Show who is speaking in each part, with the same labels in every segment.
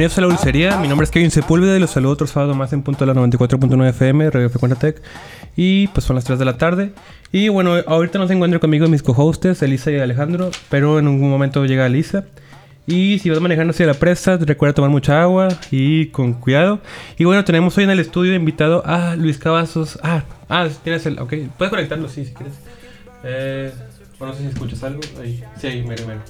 Speaker 1: Bienvenidos a la dulcería. Mi nombre es Kevin Sepúlveda y los saludo otro sábado más en punto de la 94.9 FM, Radio Frecuencia Tech. Y pues son las 3 de la tarde. Y bueno, ahorita no se encuentran conmigo mis co-hostes, Elisa y Alejandro, pero en algún momento llega Elisa. Y si vas manejando hacia la presa, recuerda tomar mucha agua y con cuidado. Y bueno, tenemos hoy en el estudio invitado a Luis Cavazos. Ah, ah, tienes el. Ok, puedes conectarlo, sí, si quieres. Eh, bueno, no sé si escuchas algo. Ahí, sí, ahí, mero, mero.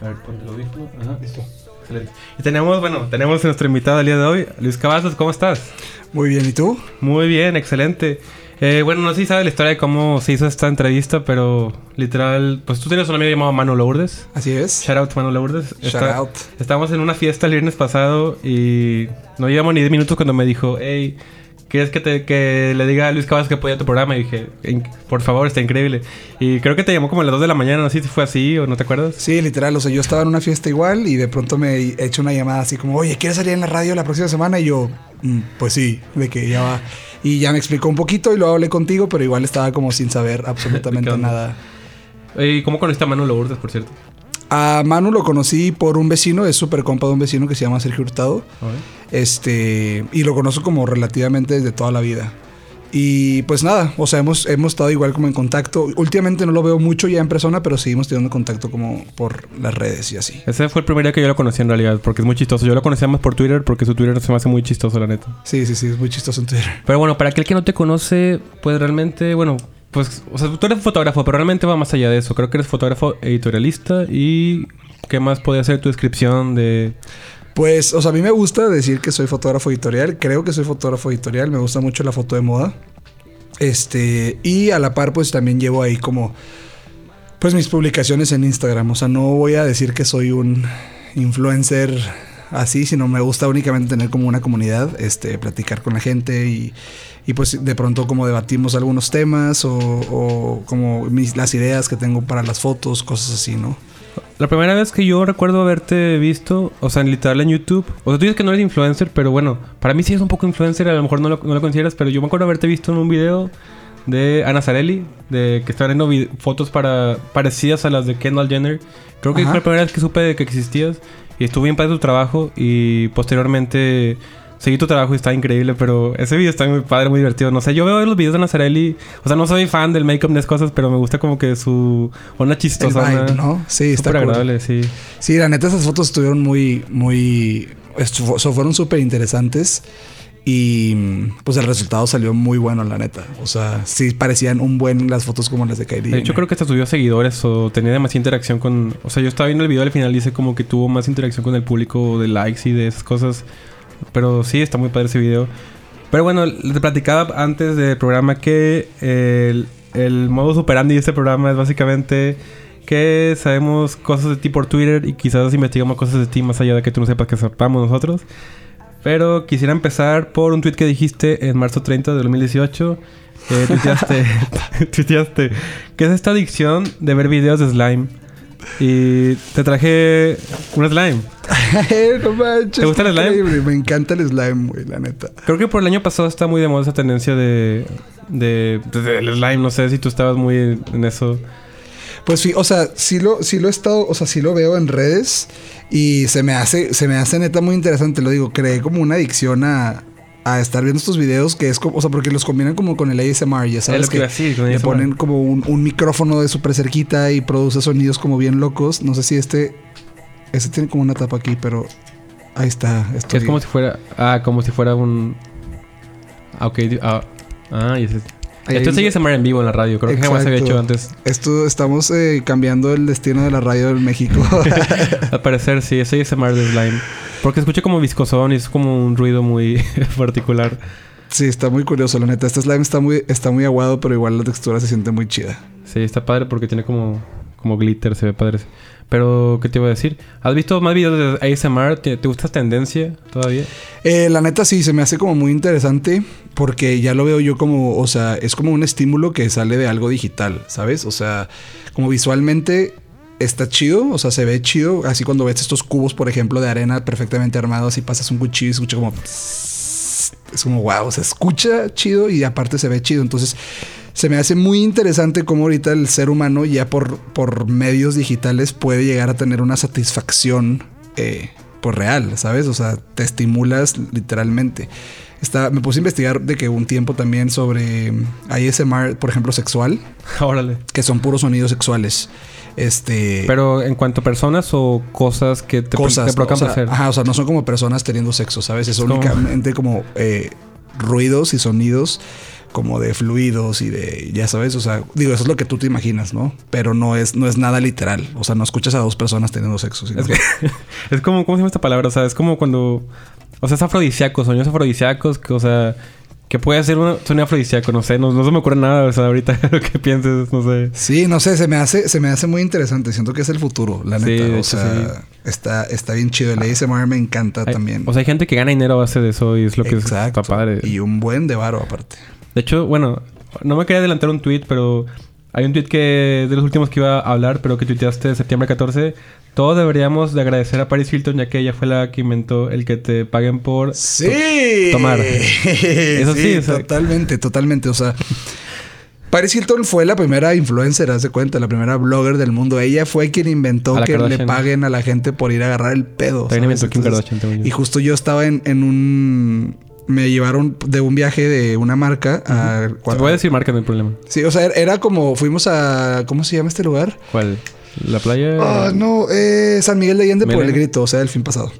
Speaker 1: A ver, ponte el audífono. Ajá, listo. Excelente. Y tenemos, bueno, tenemos a nuestro invitado el día de hoy, Luis Cavazos, ¿cómo estás?
Speaker 2: Muy bien, ¿y tú?
Speaker 1: Muy bien, excelente. Eh, bueno, no sé si sabes la historia de cómo se hizo esta entrevista, pero literal, pues tú tienes un amigo llamado Manu Lourdes.
Speaker 2: Así es.
Speaker 1: Shout out Manu Lourdes.
Speaker 2: Shout
Speaker 1: Está-
Speaker 2: out.
Speaker 1: Estábamos en una fiesta el viernes pasado y no llevamos ni 10 minutos cuando me dijo, hey, ¿quieres que, te, que le diga a Luis Cabas que apoya tu programa? Y dije, "In- por favor, está increíble. Y creo que te llamó como a las 2 de la mañana, no sé si fue así o no te acuerdas.
Speaker 2: Sí, literal, o sea, yo estaba en una fiesta igual y de pronto me he hecho una llamada así como, oye, ¿quieres salir en la radio la próxima semana? Y yo, "Mm, pues sí, de que ya va. Y ya me explicó un poquito y luego hablé contigo, pero igual estaba como sin saber absolutamente nada.
Speaker 1: ¿Y cómo conociste a Manu Lourdes, por cierto?
Speaker 2: A Manu lo conocí por un vecino, es súper compa de un vecino que se llama Sergio Hurtado. Este, y lo conozco como relativamente desde toda la vida. Y pues nada, o sea, hemos, hemos estado igual como en contacto. Últimamente no lo veo mucho ya en persona, pero seguimos teniendo contacto como por las redes y así.
Speaker 1: Ese fue el primer día que yo lo conocí en realidad, porque es muy chistoso. Yo lo conocía más por Twitter, porque su Twitter se me hace muy chistoso, la neta.
Speaker 2: Sí, sí, sí, es muy chistoso en Twitter.
Speaker 1: Pero bueno, para aquel que no te conoce, pues realmente, bueno, pues, o sea, tú eres fotógrafo, pero realmente va más allá de eso. Creo que eres fotógrafo editorialista y ¿qué más podría ser tu descripción de...
Speaker 2: Pues, o sea, a mí me gusta decir que soy fotógrafo editorial. Creo que soy fotógrafo editorial. Me gusta mucho la foto de moda. Este, y a la par, pues también llevo ahí como, pues mis publicaciones en Instagram. O sea, no voy a decir que soy un influencer así, sino me gusta únicamente tener como una comunidad, este, platicar con la gente y, y pues de pronto como debatimos algunos temas o, o como mis, las ideas que tengo para las fotos, cosas así, ¿no?
Speaker 1: La primera vez que yo recuerdo haberte visto, o sea, en literal en YouTube, o sea, tú dices que no eres influencer, pero bueno, para mí sí es un poco influencer, a lo mejor no lo, no lo consideras, pero yo me acuerdo haberte visto en un video de Ana Zarelli, de que estaban viendo vi- fotos para, parecidas a las de Kendall Jenner. Creo que
Speaker 2: Ajá.
Speaker 1: fue la primera vez que supe de que existías y estuve bien padre tu trabajo y posteriormente seguí tu trabajo y está increíble, pero ese video está muy padre, muy divertido. No sé, yo veo los videos de Ana Zarelli, o sea, no soy fan del make-up de esas cosas, pero me gusta como que su
Speaker 2: El
Speaker 1: chistosa.
Speaker 2: vibe, ¿no? Sí, está cool.
Speaker 1: agradable, sí.
Speaker 2: Sí, la neta, esas fotos estuvieron muy, muy. fueron súper interesantes. Y pues el resultado salió muy bueno, la neta. O sea, sí parecían un buen las fotos como las de Kylie.
Speaker 1: De hecho, creo que hasta subió seguidores o tenía demasiada interacción con... O sea, yo estaba viendo el video al final y dice como que tuvo más interacción con el público de likes y de esas cosas. Pero sí, está muy padre ese video. Pero bueno, les platicaba antes del programa que el, el modo superandi de este programa es básicamente que sabemos cosas de ti por Twitter y quizás investigamos cosas de ti más allá de que tú no sepas que sepamos nosotros. Pero quisiera empezar por un tweet que dijiste en marzo 30 de 2018. Que tuiteaste, tuiteaste que es esta adicción de ver videos de slime. Y te traje un slime.
Speaker 2: no manches,
Speaker 1: ¿Te gusta el
Speaker 2: qué
Speaker 1: slime?
Speaker 2: Me encanta el slime, güey, la neta.
Speaker 1: Creo que por el año pasado está muy de moda esa tendencia de... De, de- del slime, no sé si tú estabas muy en eso.
Speaker 2: Pues sí, o sea, sí lo, sí lo he estado, o sea, sí lo veo en redes y se me hace, se me hace neta muy interesante. Lo digo, creé como una adicción a, a estar viendo estos videos que es como, o sea, porque los combinan como con el ASMR, ya
Speaker 1: Es
Speaker 2: sabes
Speaker 1: lo que
Speaker 2: que
Speaker 1: decir, con
Speaker 2: le
Speaker 1: ASMR.
Speaker 2: ponen como un, un micrófono de súper cerquita y produce sonidos como bien locos. No sé si este, este tiene como una tapa aquí, pero ahí está. Estoy-
Speaker 1: es como si fuera... Ah, como si fuera un... Ah, ok. Ah, ah y ese... Esto
Speaker 2: un-
Speaker 1: ASMR en vivo en la radio. Creo que jamás se había hecho antes.
Speaker 2: Esto estamos eh, cambiando el destino de la radio en México.
Speaker 1: Al parecer sí, es ASMR de slime. Porque escucha como viscosón y es como un ruido muy particular.
Speaker 2: sí, está muy curioso, la neta. Este slime está muy, está muy aguado, pero igual la textura se siente muy chida.
Speaker 1: Sí, está padre porque tiene como, como glitter, se ve padre. Pero, ¿qué te iba a decir? ¿Has visto más videos de ASMR? ¿Te, te gusta tendencia todavía?
Speaker 2: Eh, la neta sí, se me hace como muy interesante porque ya lo veo yo como, o sea, es como un estímulo que sale de algo digital, ¿sabes? O sea, como visualmente está chido, o sea, se ve chido, así cuando ves estos cubos, por ejemplo, de arena perfectamente armados y pasas un cuchillo y escucha como... Es como, wow, se escucha chido y aparte se ve chido. Entonces, se me hace muy interesante cómo ahorita el ser humano ya por, por medios digitales puede llegar a tener una satisfacción eh, pues real, ¿sabes? O sea, te estimulas literalmente. Está, me puse a investigar de que un tiempo también sobre ASMR, por ejemplo, sexual,
Speaker 1: Órale.
Speaker 2: que son puros sonidos sexuales. Este.
Speaker 1: Pero en cuanto a personas o cosas que te,
Speaker 2: cosas.
Speaker 1: te provocan
Speaker 2: o sea,
Speaker 1: placer.
Speaker 2: Ajá, o sea, no son como personas teniendo sexo, ¿sabes? Es únicamente como eh, ruidos y sonidos como de fluidos y de, ya sabes, o sea, digo, eso es lo que tú te imaginas, ¿no? Pero no es, no es nada literal. O sea, no escuchas a dos personas teniendo sexo. sino
Speaker 1: Es,
Speaker 2: que-
Speaker 1: que- es como, ¿cómo se llama esta palabra? O sea, es como cuando. O sea, es afrodisíaco, sonidos afrodisíacos, que, o sea, que puede ser un sonido afrodisíaco, no sé, no, no se me ocurre nada, o sea, ahorita lo que pienses, no sé.
Speaker 2: Sí, no sé, se me hace, se me hace muy interesante. Siento que es el futuro, la neta. o
Speaker 1: hecho,
Speaker 2: sea,
Speaker 1: sí.
Speaker 2: está, está bien chido. El ASMR me encanta
Speaker 1: Hay-
Speaker 2: también.
Speaker 1: O sea, hay gente que gana dinero a base de eso y es lo que es-
Speaker 2: Exacto.
Speaker 1: está padre.
Speaker 2: Y un buen de varo aparte.
Speaker 1: De hecho, bueno, no me quería adelantar un tweet, pero hay un tweet que de los últimos que iba a hablar, pero que tuiteaste septiembre 14. Todos deberíamos de agradecer a Paris Hilton, ya que ella fue la que inventó el que te paguen por...
Speaker 2: Sí.
Speaker 1: tomar. Eso sí, o sea-
Speaker 2: totalmente, totalmente. O sea, Paris Hilton fue la primera influencer, haz de cuenta, la primera blogger del mundo. Ella fue quien inventó que le paguen a la gente por ir a agarrar el pedo.
Speaker 1: Inventó Kim Kardashian.
Speaker 2: Y justo yo estaba en, en un. Me llevaron de un viaje de una marca a.
Speaker 1: Te voy a decir marca, no hay problema.
Speaker 2: Sí, o sea, era- era como. Fuimos a. ¿Cómo se llama este lugar?
Speaker 1: ¿Cuál? ¿La playa?
Speaker 2: Ah, no, eh, San Miguel de Allende por el grito, o sea, el fin pasado.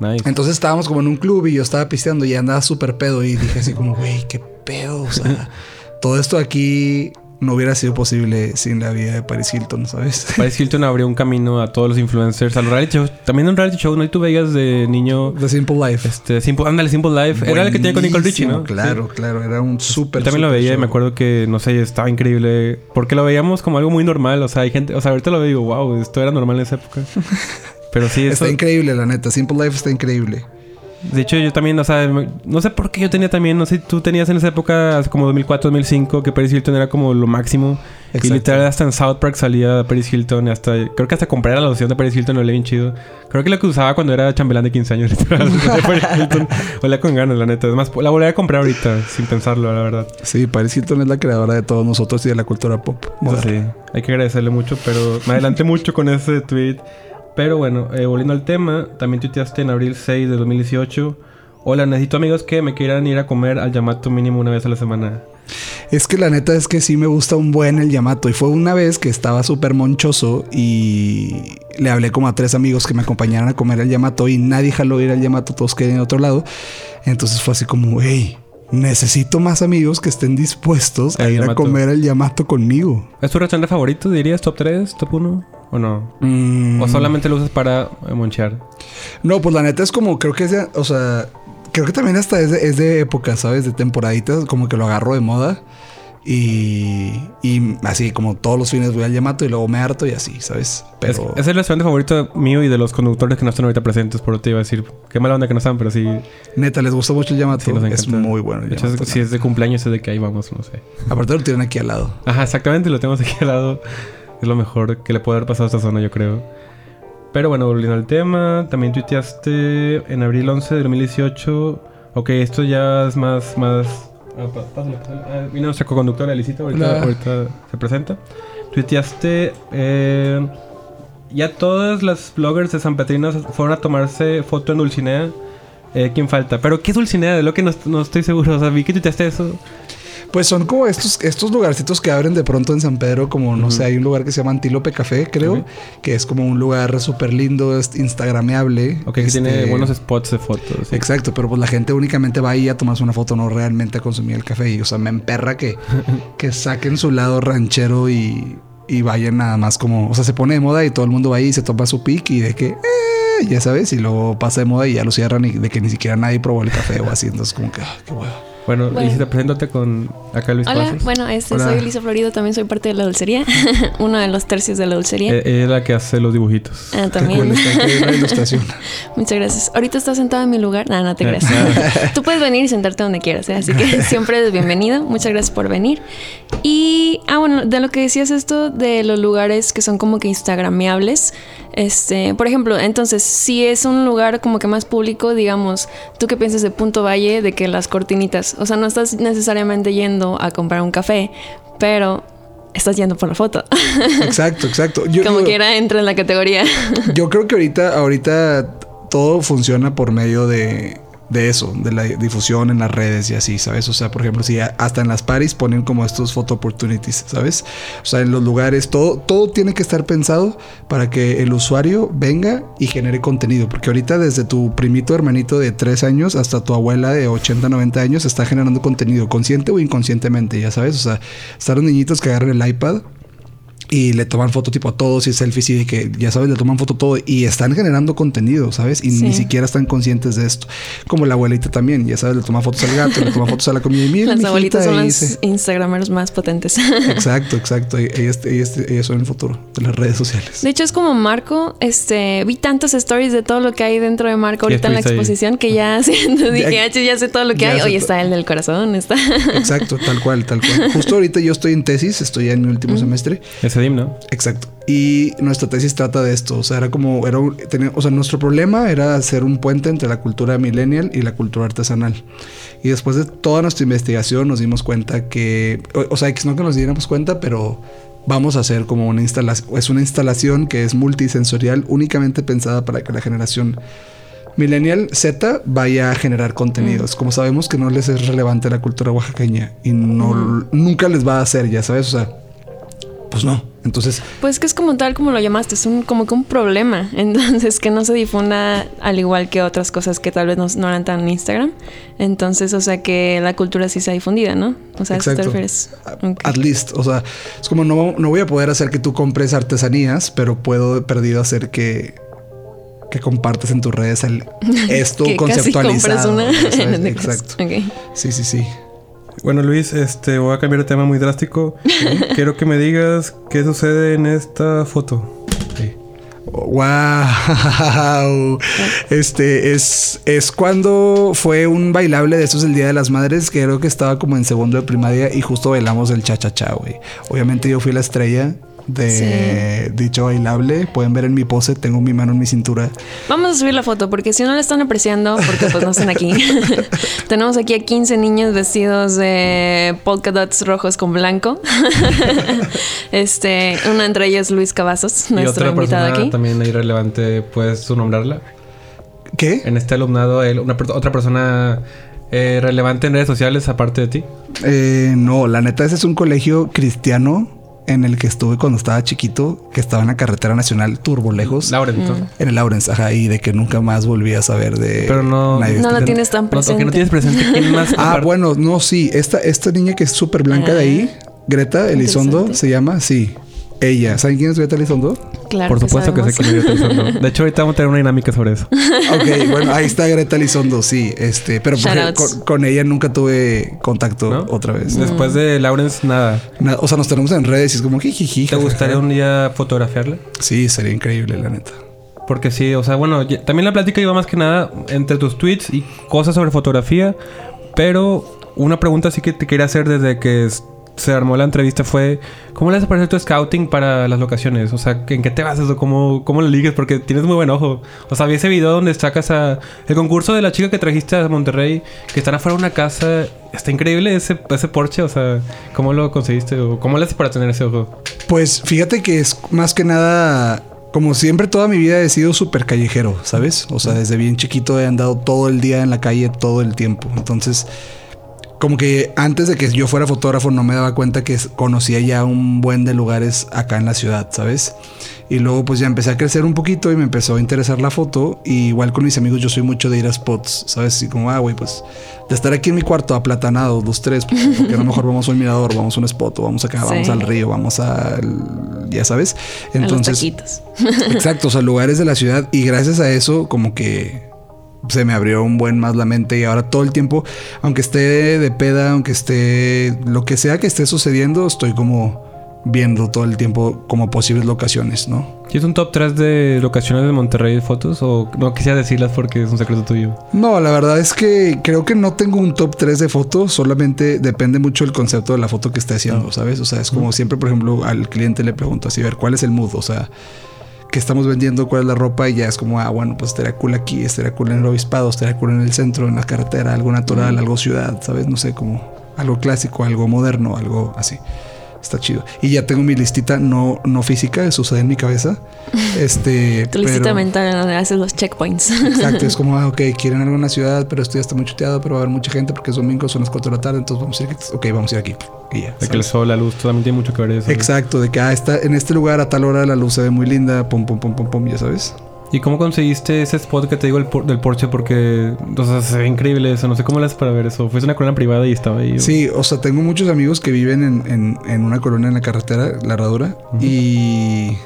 Speaker 1: Nice.
Speaker 2: Entonces estábamos como en un club y yo estaba pisteando y andaba súper pedo y dije así como, güey, qué pedo. O sea, todo esto aquí no hubiera sido posible sin la vida de Paris Hilton, ¿sabes?
Speaker 1: Paris Hilton abrió un camino a todos los influencers, a los reality shows. También un reality show, ¿no? Y tú veías de niño...
Speaker 2: The Simple Life.
Speaker 1: Este, Simple, ándale, Simple Life. Era el que tenía con Nicole Richie, ¿no?
Speaker 2: Claro, claro, era un súper.
Speaker 1: Yo también lo veía y me acuerdo que, no sé, estaba increíble. Porque lo veíamos como algo muy normal. O sea, hay gente... O sea, ahorita lo veo y digo, wow, esto era normal en esa época. Pero sí, eso...
Speaker 2: Está increíble, la neta. Simple Life está increíble.
Speaker 1: De hecho, yo también, o sea, no sé por qué yo tenía también, no sé, tú tenías en esa época, como 2004, 2005, que Paris Hilton era como lo máximo. Y
Speaker 2: Exacto.
Speaker 1: literal hasta en South Park salía Paris Hilton, y hasta, creo que hasta compré la loción de Paris Hilton, lo olía bien chido. Creo que lo que usaba cuando era chambelán de 15 años, literal, de Paris Hilton. Olía con ganas, la neta. Además, la volví a comprar ahorita, sin pensarlo, la verdad.
Speaker 2: Sí, Paris Hilton es la creadora de todos nosotros y de la cultura pop.
Speaker 1: Eso
Speaker 2: moderna.
Speaker 1: sí, hay que agradecerle mucho, pero me adelanté mucho con ese tweet. Pero bueno, eh, volviendo al tema, también tuiteaste en abril 6 de 2018. Hola, necesito amigos que me quieran ir a comer al Yamato mínimo una vez a la semana.
Speaker 2: Es que la neta es que sí me gusta un buen el Yamato. Y fue una vez que estaba súper monchoso y le hablé como a tres amigos que me acompañaran a comer al Yamato y nadie jaló ir al Yamato, todos querían en otro lado. Entonces fue así como, hey, necesito más amigos que estén dispuestos a ir a comer al Yamato conmigo.
Speaker 1: ¿Es tu restaurante favorito, dirías? ¿Top 3? ¿Top 1? ¿O no?
Speaker 2: Mm,
Speaker 1: ¿O solamente lo usas para eh, monchear?
Speaker 2: No, pues la neta es como, creo que es de, o sea, creo que también hasta es de, es de época, ¿sabes? De temporaditas, como que lo agarro de moda. Y, y así como todos los fines voy al Yamato y luego me harto y así, ¿sabes? Pero
Speaker 1: Es, es el restaurante favorito mío y de los conductores que no están ahorita presentes, por eso te iba a decir. Qué mala onda que no están, pero sí,
Speaker 2: neta, les gusta mucho el Yamato.
Speaker 1: sí
Speaker 2: es muy bueno. el
Speaker 1: De hecho,
Speaker 2: Yamato,
Speaker 1: es- si es de cumpleaños es de que ahí vamos, no sé.
Speaker 2: Aparte lo tienen aquí al lado.
Speaker 1: Ajá, exactamente, lo tenemos aquí al lado. Es lo mejor que le puede haber pasado a esta zona, yo creo. Pero bueno, volviendo al tema, también tuiteaste en abril 11 de 2018. Ok, esto ya es más. más ah, pásale. Ah, vino nuestra co-conductora, Elisita, ahorita, ahorita se presenta. Tuiteaste. eh, ya todas las bloggers de San Petrino fueron a tomarse foto en Dulcinea. Eh, ¿Quién falta? Pero ¿qué es Dulcinea? De lo que no, no estoy seguro. O sea, vi que tuiteaste eso.
Speaker 2: Pues son como estos, estos lugarcitos que abren de pronto en San Pedro, como no sé, hay un lugar que se llama Antílope Café, creo, que es como un lugar súper lindo, es instagrameable.
Speaker 1: Ok, que
Speaker 2: Este,
Speaker 1: tiene buenos spots de fotos. sí.
Speaker 2: Exacto, pero pues la gente únicamente va ahí a tomarse una foto, no realmente a consumir el café. Y o sea, me emperra que, que saquen su lado ranchero y, y vayan nada más como, o sea, se pone de moda y todo el mundo va ahí y se toma su pic y de que, eh, ya sabes, y luego pasa de moda y ya lo cierran y de que ni siquiera nadie probó el café o así. Entonces, como que, ah, qué huevo.
Speaker 1: Bueno,
Speaker 3: Bueno.
Speaker 1: Elisita, preséntate con acá Luis
Speaker 3: Hola, bueno, este,
Speaker 2: Hola.
Speaker 3: soy Elisa Florido, también soy parte de la dulcería, uno de los tercios de la dulcería.
Speaker 1: Eh, es la que hace los dibujitos.
Speaker 3: Ah, también.
Speaker 2: la ilustración.
Speaker 3: Muchas gracias. Ahorita estás sentado en mi lugar. No, no te
Speaker 1: Eh,
Speaker 3: creas. Tú puedes venir y sentarte donde quieras, ¿eh? así que siempre eres bienvenido. Muchas gracias por venir. Y, ah, bueno, de lo que decías esto de los lugares que son como que instagrameables. Este, por ejemplo, entonces, si es un lugar como que más público, digamos, ¿tú qué piensas de Punto Valle, de que las cortinitas? O sea, no estás necesariamente yendo a comprar un café, pero estás yendo por la foto.
Speaker 2: Exacto, exacto. Yo,
Speaker 3: como
Speaker 2: yo-
Speaker 3: quiera entra en la categoría.
Speaker 2: Yo creo que ahorita, ahorita todo funciona por medio de, de eso, de la difusión en las redes y así, ¿sabes? O sea, por ejemplo, si hasta en las paris ponen como estos photo opportunities, ¿sabes? O sea, en los lugares, todo, todo tiene que estar pensado para que el usuario venga y genere contenido, porque ahorita desde tu primito hermanito de 3 años hasta tu abuela de 80, 90 años está generando contenido, consciente o inconscientemente, ya sabes, o sea, están los niñitos que agarran el iPad y le toman foto tipo a todos y selfies y de que ya sabes, le toman foto todo y están generando contenido, ¿sabes? Y ni siquiera están conscientes de esto. Como la abuelita también, ya sabes, le toma fotos al gato, le toma fotos a la comida y mira.
Speaker 3: Las abuelitas son las Instagramers más potentes.
Speaker 2: Exacto, exacto. Ellas, ellas, son el futuro de las redes sociales.
Speaker 3: De hecho, es como Marco, este, vi tantos stories de todo lo que hay dentro de Marco ahorita en la exposición que ya, dije, ah, ya, sé todo lo que hay. Oye, está el del corazón, está.
Speaker 2: Exacto, tal cual, tal cual. Justo ahorita yo estoy en tesis, estoy ya en mi último semestre.
Speaker 1: ¿No?
Speaker 2: Exacto. Y nuestra tesis trata de esto. O sea, era como, era, o sea, nuestro problema era hacer un puente entre la cultura millennial y la cultura artesanal. Y después de toda nuestra investigación nos dimos cuenta que, o, sea, que no que nos diéramos cuenta, pero vamos a hacer como una instalación, es una instalación que es multisensorial, únicamente pensada para que la generación Millennial Z vaya a generar contenidos. Mm. Como sabemos que no les es relevante la cultura oaxaqueña y no, nunca les va a hacer, ya sabes, o sea, pues no. Entonces.
Speaker 3: Pues que es como tal como lo llamaste, es un, como que un problema. Entonces, que no se difunda al igual que otras cosas que tal vez no, eran tan en Instagram. Entonces, o sea, que la cultura sí sea difundida, ¿no? O sea,
Speaker 2: Exacto. te refieres? At least. O sea, es como no, no voy a poder hacer que tú compres artesanías, pero puedo perdido hacer que que compartes en tus redes el, esto conceptualizado. Casi una Exacto. Sí, sí, sí.
Speaker 1: Bueno, Luis, este, voy a cambiar de tema muy drástico. Quiero que me digas qué sucede en esta foto.
Speaker 2: Wow. Este es, es cuando fue un bailable de estos el Día de las Madres, que creo que estaba como en segundo de primaria y justo bailamos el cha-cha-cha, güey. Obviamente yo fui la estrella de dicho bailable. Pueden ver en mi pose, tengo mi mano en mi cintura.
Speaker 3: Vamos a subir la foto porque si no la están apreciando, porque pues no están aquí. Tenemos aquí a 15 niños vestidos de polka dots rojos con blanco. este, una entre ellos Luis Cavazos, nuestro invitado aquí.
Speaker 1: También irrelevante, ¿puedes tú nombrarla?
Speaker 2: ¿Qué?
Speaker 1: En este alumnado, una, otra persona eh, relevante en redes sociales aparte de ti?
Speaker 2: Eh, no, la neta, ese es un colegio cristiano en el que estuve cuando estaba chiquito, que estaba en la carretera nacional turbo lejos.
Speaker 1: Lawrence.
Speaker 2: En el Lawrence, ajá, y de que nunca más volví a saber de.
Speaker 3: Pero no. No la tienes tan presente.
Speaker 1: No, no tienes presente. ¿Quién más?
Speaker 2: ah, bueno, no, sí. Esta, esta niña que es súper blanca de ahí, ah, Greta Elizondo, se llama, sí. Ella. ¿Saben quién es Greta Elizondo?
Speaker 3: Claro.
Speaker 1: Por supuesto que, sé quién es Greta Elizondo. De hecho, ahorita vamos a tener una dinámica sobre eso.
Speaker 2: ok, bueno, ahí está Greta Elizondo, sí. Este, pero con, ella nunca tuve contacto otra vez.
Speaker 1: Después de Lawrence, nada.
Speaker 2: O sea, nos tenemos en redes y es como jijiji.
Speaker 1: ¿Te gustaría un día fotografiarla?
Speaker 2: Sí, sería increíble, la neta.
Speaker 1: Porque sí, o sea, bueno, también la plática iba más que nada entre tus tweets y cosas sobre fotografía. Pero una pregunta sí que te quería hacer desde que se armó la entrevista fue ¿cómo le hace parecer tu scouting para las locaciones? O sea, ¿en qué te basas o cómo, cómo lo ligues? Porque tienes muy buen ojo. O sea, vi ese video donde sacas a... El concurso de la chica que trajiste a Monterrey, que están afuera de una casa. Está increíble ese, ese Porsche. O sea, ¿cómo lo conseguiste? ¿O cómo le haces para tener ese ojo?
Speaker 2: Pues fíjate que es más que nada... Como siempre, toda mi vida he sido súper callejero, ¿sabes? O sea, desde bien chiquito he andado todo el día en la calle, todo el tiempo. Entonces, como que antes de que yo fuera fotógrafo no me daba cuenta que conocía ya un buen de lugares acá en la ciudad, ¿sabes? Y luego pues ya empecé a crecer un poquito y me empezó a interesar la foto. Y igual con mis amigos yo soy mucho de ir a spots, ¿sabes? Y como, ah, güey, pues de estar aquí en mi cuarto aplatanado, dos, tres, pues, porque a lo mejor vamos a un mirador, vamos a un spot, o vamos acá, vamos al río, vamos a, ya sabes.
Speaker 3: Entonces,
Speaker 2: exacto, o sea, lugares de la ciudad. Y gracias a eso, como que se me abrió un buen más la mente y ahora todo el tiempo, aunque esté de peda, aunque esté lo que sea que esté sucediendo, estoy como viendo todo el tiempo como posibles locaciones, ¿no?
Speaker 1: ¿Tienes un top 3 de locaciones de Monterrey de fotos o no quisiera decirlas porque es un secreto tuyo?
Speaker 2: No, la verdad es que creo que no tengo un top 3 de fotos, solamente depende mucho el concepto de la foto que esté haciendo, ah. ¿sabes? O sea, es como siempre, por ejemplo, al cliente le pregunto así, ver, ¿cuál es el mood? O sea, que estamos vendiendo cuál es la ropa y ya es como, ah, bueno, pues estaría cool aquí, estaría cool en el obispado, estaría cool en el centro, en la carretera, algo natural, algo ciudad, ¿sabes? No sé, como algo clásico, algo moderno, algo así. Está chido. Y ya tengo mi listita no, no física, sucede en mi cabeza. Este.
Speaker 3: Tu listita
Speaker 2: pero-
Speaker 3: mental donde haces los checkpoints.
Speaker 2: Exacto, es como, ah, ok, quieren algo en la ciudad, pero esto ya está muy chuteado, pero va a haber mucha gente porque es domingo, son las 4 de la tarde, entonces vamos a ir aquí. Ok, vamos a ir aquí. Y ya.
Speaker 1: De que el sol, la luz, también tiene mucho que ver eso.
Speaker 2: Exacto, de que ah, está en este lugar a tal hora la luz se ve muy linda, pum, pum, pum, pum, pum, ya sabes.
Speaker 1: ¿Y cómo conseguiste ese spot que te digo el por- del Porsche? Porque, o sea, se ve increíble eso. No sé cómo haces para ver eso. Fuiste una colonia privada y estaba ahí.
Speaker 2: Sí, o sea, tengo muchos amigos que viven en, en- en una colonia en la carretera, La Herradura, y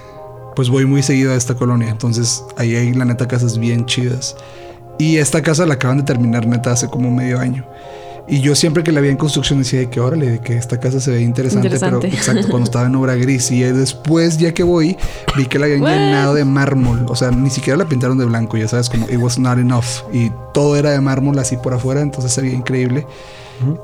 Speaker 2: pues voy muy seguido a esta colonia. Entonces, ahí hay la neta casas bien chidas. Y esta casa la acaban de terminar neta hace como medio año. Y yo siempre que la vi en construcción decía de que órale, de que esta casa se ve interesante,
Speaker 3: Interesante.
Speaker 2: pero exacto, cuando estaba en obra gris. Y después, ya que voy, vi que la habían
Speaker 3: What?
Speaker 2: llenado de mármol. O sea, ni siquiera la pintaron de blanco, ya sabes, como it was not enough. Y todo era de mármol así por afuera, entonces se veía increíble.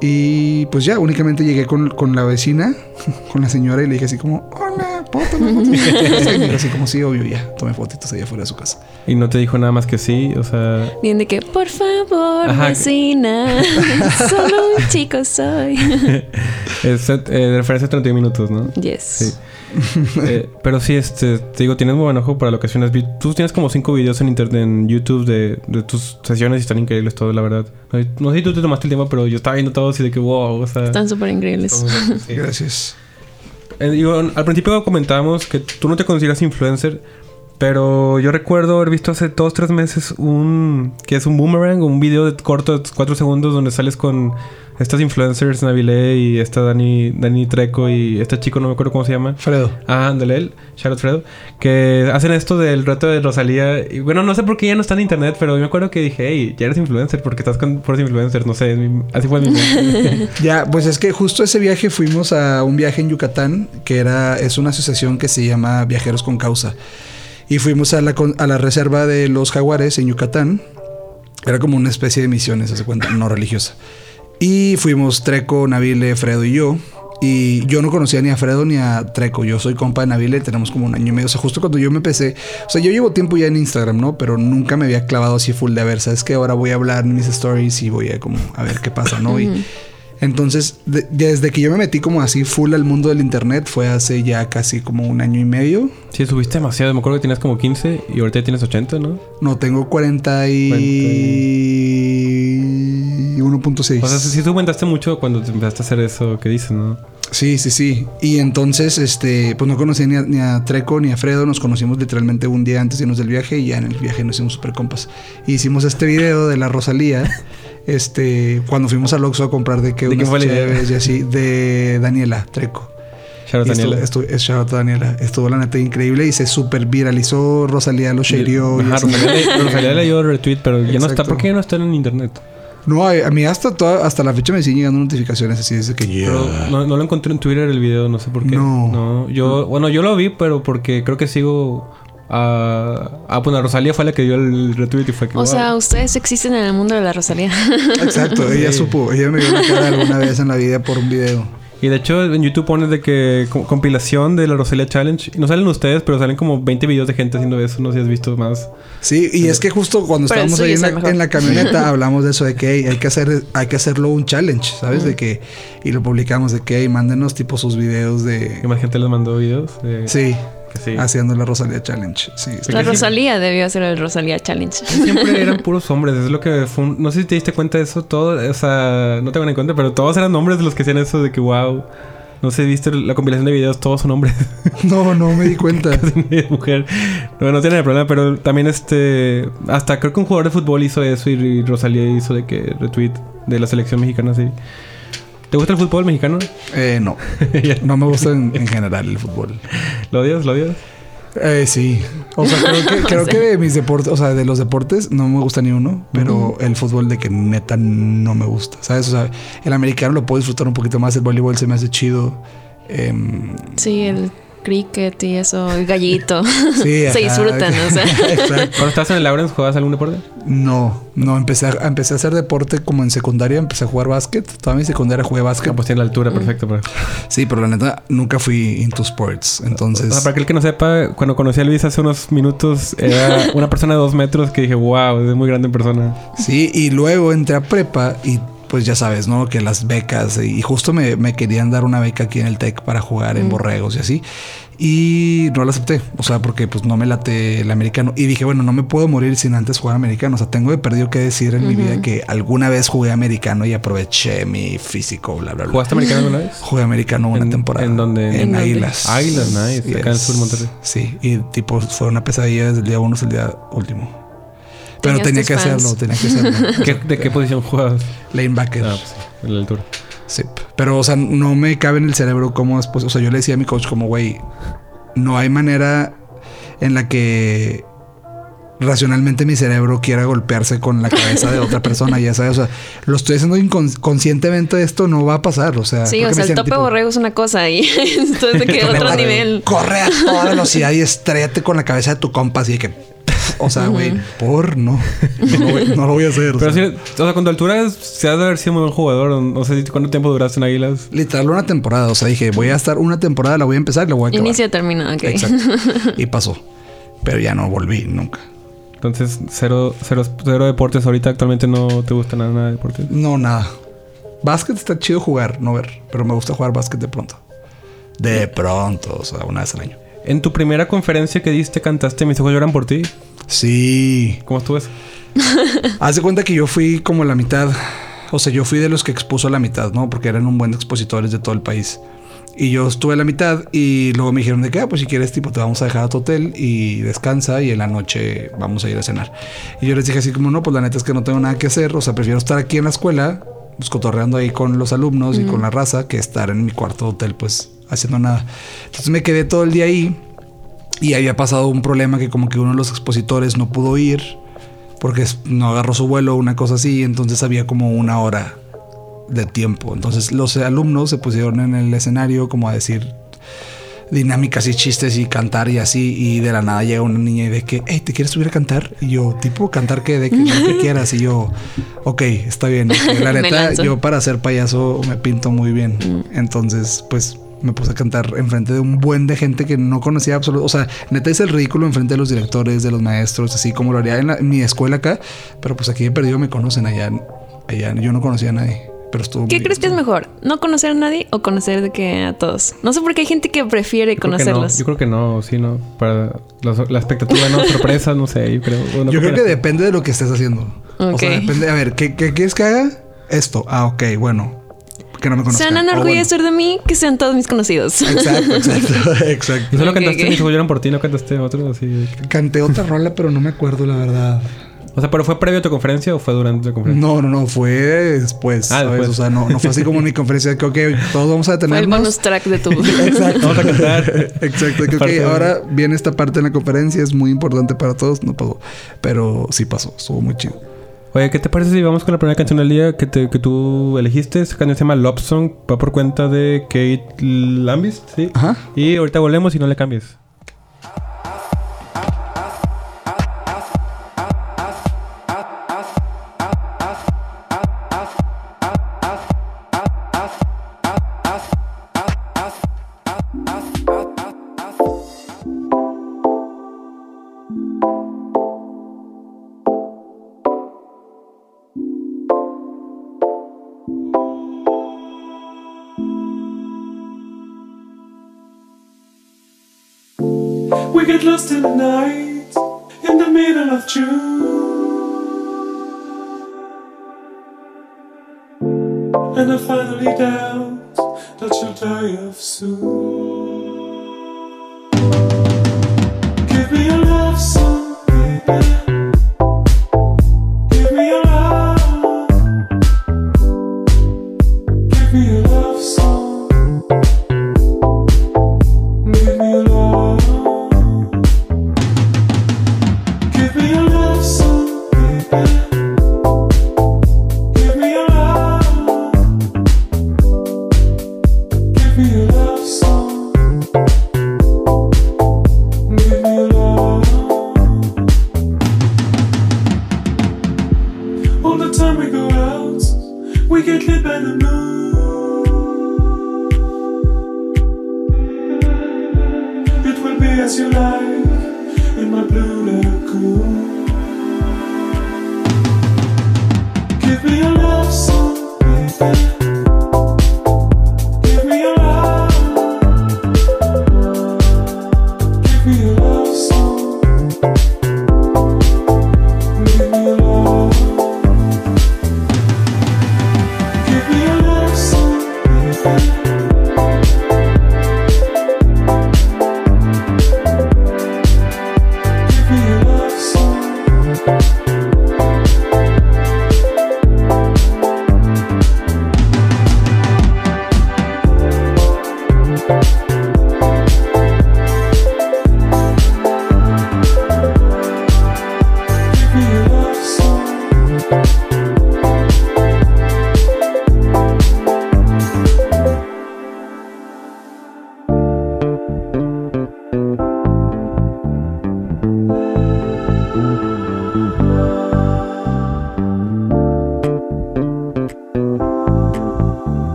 Speaker 2: Y pues ya, únicamente llegué con, con la vecina, con la señora, y le dije así como, hola, ¿puedo tomar? Y así como, sí, obvio, ya, tomé fotitos allá afuera de su casa.
Speaker 1: Y no te dijo nada más que sí. O sea,
Speaker 3: Bien de que, por favor,
Speaker 1: Ajá.
Speaker 3: vecina, solo un chico soy.
Speaker 1: es eh, de referencia a 31 minutos, ¿no?
Speaker 3: Yes.
Speaker 1: Sí. Eh, pero sí, este, te digo, tienes muy buen ojo para locaciones. Vi- Tú tienes como cinco videos en internet, en YouTube de, de tus sesiones y están increíbles todos, la verdad. No, no sé si tú te tomaste el tiempo, pero yo estaba viendo todos y de que wow, o sea.
Speaker 3: Están súper increíbles.
Speaker 1: sí.
Speaker 2: Gracias.
Speaker 1: Eh, al principio comentábamos que tú no te consideras influencer, pero yo recuerdo haber visto hace dos, tres meses un... que es un boomerang, un video de corto de cuatro segundos donde sales con estas influencers, Navilé y esta Dani, Dani Treco y este chico, no me acuerdo cómo se llama.
Speaker 2: Fredo.
Speaker 1: Ah, ándale, él, Charlotte Fredo, que hacen esto del reto de Rosalía. Y bueno, no sé por qué ya no está en internet, pero yo me acuerdo que dije, hey, ya eres influencer porque estás con puros influencers, no sé, mi- así fue mi mente.
Speaker 2: Ya, pues es que justo ese viaje fuimos a un viaje en Yucatán, que era, es una asociación que se llama Viajeros con Causa. Y fuimos a la, a la reserva de los jaguares en Yucatán. Era como una especie de misiones, se cuenta, no religiosa. Y fuimos Treco, Navile, Fredo y yo. Y yo no conocía ni a Fredo ni a Treco. Yo soy compa de Navile, tenemos como un año y medio. O sea, justo cuando yo me empecé. O sea, yo llevo tiempo ya en Instagram, ¿no? Pero nunca me había clavado así full de a ver. Sabes que ahora voy a hablar mis stories y voy a como a ver qué pasa, ¿no? Y entonces, de- desde que yo me metí como así full al mundo del internet, fue hace ya casi como un año y medio.
Speaker 1: sí, subiste demasiado. Me acuerdo que tenías como 15 y ahorita ya tienes 80, ¿no?
Speaker 2: No, tengo 40 y 1.6.
Speaker 1: O sea, sí tú aumentaste mucho cuando te empezaste a hacer eso que dices, ¿no?
Speaker 2: Sí, sí, sí. Y entonces, este, pues no conocí ni a, ni a Treco ni a Fredo. Nos conocimos literalmente un día antes de irnos del viaje y ya en el viaje nos hicimos super compas. Y hicimos este video de la Rosalía. Este, cuando fuimos al Oxxo a comprar de que
Speaker 1: ¿De
Speaker 2: unas cheves y así, de Daniela Treco. Estuvo-
Speaker 1: Daniela.
Speaker 2: estuvo- es shout Daniela. Estuvo la neta increíble y se super viralizó. Rosalía lo shareó.
Speaker 1: Rosalía, le dio retweet, pero ya no está. ¿Por qué no está en internet?
Speaker 2: No, a, a mí hasta, toda- hasta la fecha me siguen llegando notificaciones así desde que yo.
Speaker 1: Pero no, no lo encontré en Twitter el video, no sé por qué.
Speaker 2: No.
Speaker 1: yo, bueno, yo lo vi, pero porque creo que sigo a. Ah, bueno, Rosalía fue la que dio el retweet y fue que.
Speaker 3: O
Speaker 1: wow.
Speaker 3: sea, ustedes existen en el mundo de la Rosalía.
Speaker 2: Exacto, ella
Speaker 1: Sí.
Speaker 2: supo. Ella me vio la cara alguna vez en la vida por un video.
Speaker 1: Y de hecho, en YouTube pones de que co- compilación de la Rosalía Challenge. Y no salen ustedes, pero salen como 20 videos de gente haciendo eso. No sé si has visto más.
Speaker 2: Sí, y es que justo cuando
Speaker 3: Pero el
Speaker 2: estábamos ahí en
Speaker 3: es
Speaker 2: la, en la camioneta hablamos de eso de que hey, hay que hacer hay que hacerlo un challenge, ¿sabes? De que y lo publicamos de que hey, mándenos tipo sus videos de
Speaker 1: Que más gente les mandó videos. de-
Speaker 2: sí,
Speaker 1: sí.
Speaker 2: haciendo la Rosalía Challenge. Sí,
Speaker 3: La
Speaker 1: sí.
Speaker 3: Rosalía debió hacer el Rosalía Challenge.
Speaker 1: Siempre eran puros hombres. Es lo que fue un- No sé si te diste cuenta de eso. Todo, o sea, no te van en cuenta, pero todos eran hombres de los que hacían eso de que wow. No sé, viste la compilación de videos, todos son hombres.
Speaker 2: No, no me di cuenta.
Speaker 1: de mujer. No, no tiene problema, pero también este. Hasta creo que un jugador de fútbol hizo eso y, y Rosalía hizo de que retweet de la selección mexicana, sí. ¿Te gusta el fútbol mexicano?
Speaker 2: Eh, no. No me gusta en, en general el fútbol.
Speaker 1: ¿Lo odias? ¿Lo odias?
Speaker 2: Eh, sí. O sea, creo que, creo que de mis deportes, o sea, de los deportes no me gusta ni uno, pero el fútbol de que neta no me gusta. ¿Sabes? O sea, el americano lo puedo disfrutar un poquito más, el voleibol se me hace chido. Em,
Speaker 3: Sí, el cricket y eso, gallito.
Speaker 2: sí,
Speaker 3: Se disfrutan, o sea.
Speaker 2: Exacto.
Speaker 1: Cuando estabas en el Lawrence, ¿jugabas algún deporte?
Speaker 2: No, no, empecé a, empecé a hacer deporte como en secundaria, empecé a jugar básquet. Toda mi secundaria jugué básquet.
Speaker 1: Ah, pues tiene la altura, perfecto. Pero...
Speaker 2: Sí, pero la neta nunca fui into sports. Entonces,
Speaker 1: O sea, para aquel que no sepa, cuando conocí a Luis hace unos minutos, era una persona de dos metros que dije, wow, es muy grande en persona.
Speaker 2: sí, y luego entré a prepa y pues ya sabes, ¿no? Que las becas y justo me, me querían dar una beca aquí en el TEC para jugar en borregos y así. Y no la acepté, o sea, porque pues no me late el americano. Y dije, bueno, no me puedo morir sin antes jugar americano. O sea, tengo de perdido que decir en mi vida que alguna vez jugué americano y aproveché mi físico, bla, bla, bla.
Speaker 1: ¿Jugaste americano alguna vez?
Speaker 2: Jugué americano una
Speaker 1: ¿En-
Speaker 2: temporada.
Speaker 1: en dónde?
Speaker 2: En. Águilas.
Speaker 1: Águilas, nice, acá en el sur Monterrey.
Speaker 2: Sí, y tipo fue una pesadilla desde el día uno hasta el día último. Pero tenía que
Speaker 3: fans.
Speaker 2: hacerlo, tenía que hacerlo.
Speaker 1: ¿Qué- ¿De qué posición jugabas?
Speaker 2: Lanebacker.
Speaker 1: Ah, pues sí, en la altura.
Speaker 2: Sí. Pero, o sea, no me cabe en el cerebro cómo después. O sea, yo le decía a mi coach, como, güey, no hay manera en la que racionalmente mi cerebro quiera golpearse con la cabeza de otra persona, ya sabes. O sea, lo estoy haciendo inconscientemente, esto no va a pasar. O sea,
Speaker 3: Sí, o sea, el tope
Speaker 2: tipo,
Speaker 3: borrego es una cosa y esto es de que otro
Speaker 2: "Corre,
Speaker 3: nivel.
Speaker 2: Corre a toda velocidad y estrellate con la cabeza de tu compa, así de que. O sea, güey, por no. No, lo voy- no lo voy a hacer. o
Speaker 1: Pero
Speaker 2: sea.
Speaker 1: sí, o sea, con tu altura se ha de haber sido muy buen jugador. No sé cuánto tiempo duraste en Águilas.
Speaker 2: Literal una temporada. O sea, dije, voy a estar una temporada, la voy a empezar y la voy a acabar.
Speaker 3: Inicia, termina, ok.
Speaker 2: Exacto. Y pasó. Pero ya no volví nunca.
Speaker 1: Entonces, cero, cero, cero deportes ahorita. Actualmente no te gusta nada, nada de deportes.
Speaker 2: No, nada. Básquet está chido jugar, no ver. Pero me gusta jugar básquet de pronto. De pronto, o sea, una vez al año.
Speaker 1: En tu primera conferencia que diste, cantaste Mis ojos lloran por ti.
Speaker 2: Sí.
Speaker 1: ¿Cómo estuvo eso?
Speaker 2: Haz de cuenta que yo fui como la mitad. O sea, yo fui de los que expuso la mitad, ¿no? Porque eran un buen de expositores de todo el país. Y yo estuve a la mitad y luego me dijeron de que, ah, pues si quieres, tipo, te vamos a dejar a tu hotel y descansa y en la noche vamos a ir a cenar. Y yo les dije así como, no, pues la neta es que no tengo nada que hacer. O sea, prefiero estar aquí en la escuela, pues cotorreando ahí con los alumnos y con la raza, que estar en mi cuarto hotel, pues haciendo nada. Entonces me quedé todo el día ahí y había pasado un problema que como que uno de los expositores no pudo ir porque no agarró su vuelo, una cosa así, entonces había como una hora de tiempo. Entonces los alumnos se pusieron en el escenario como a decir dinámicas y chistes y cantar y así y de la nada llega una niña y de que, hey, ¿te quieres subir a cantar? Y yo, tipo, cantar que de que lo que quieras y yo, ok, está bien. Y La neta, yo para ser payaso me pinto muy bien. Entonces, pues me puse a cantar enfrente de un buen de gente que no conocía absolutamente. O sea, neta es el ridículo enfrente de los directores, de los maestros, así como lo haría en, la- en mi escuela acá. Pero pues aquí he perdido, me conocen allá. Allá yo no conocía a nadie. Pero estuvo
Speaker 3: ¿Qué
Speaker 2: muy-
Speaker 3: crees que es mejor? ¿No conocer a nadie o conocer de que a todos? No sé por qué hay gente que prefiere
Speaker 1: Yo creo que no.
Speaker 3: conocerlos.
Speaker 1: Yo creo que no, sí, no. Para la, la expectativa, no, sorpresa, no sé. Yo creo, bueno,
Speaker 2: Yo
Speaker 1: ¿qué
Speaker 2: creo que depende de lo que estés haciendo. O sea,
Speaker 3: Ok.
Speaker 2: depende. A ver, ¿qué, qué quieres que haga? Esto. Ah, ok, bueno. Que no me
Speaker 3: Se
Speaker 2: conozcan.
Speaker 3: a
Speaker 2: Ah, bueno.
Speaker 3: de mí que sean todos mis conocidos.
Speaker 2: Exacto, exacto, exacto.
Speaker 1: ¿Y solo
Speaker 3: Ok,
Speaker 1: cantaste
Speaker 3: ok.
Speaker 1: Mis por ti? ¿No cantaste otro? Así que-
Speaker 2: Canté otra rola, pero no me acuerdo la verdad.
Speaker 1: O sea, ¿pero fue previo a tu conferencia o fue durante la conferencia?
Speaker 2: No, no, no, fue después.
Speaker 1: Ah,
Speaker 2: ¿sabes?
Speaker 1: después.
Speaker 2: O sea, no, no fue así como en mi conferencia de que, ok, todos vamos a
Speaker 3: Fue el bonus track de tu...
Speaker 2: Exacto.
Speaker 1: Vamos a cantar.
Speaker 2: Exacto. Que, ok,
Speaker 1: Parte de-
Speaker 2: ahora viene esta parte en la conferencia, es muy importante para todos. No pasó. Pero sí pasó, estuvo muy chido.
Speaker 1: Oye, ¿qué te parece si vamos con la primera canción del día que, te- que tú elegiste? Esta canción se llama Love Song, va por cuenta de Kate Lambis, ¿sí?
Speaker 2: Ajá.
Speaker 1: Y ahorita volvemos y no le cambies.
Speaker 4: Get lost in the night, in the middle of June. And I finally doubt that you'll die of soon.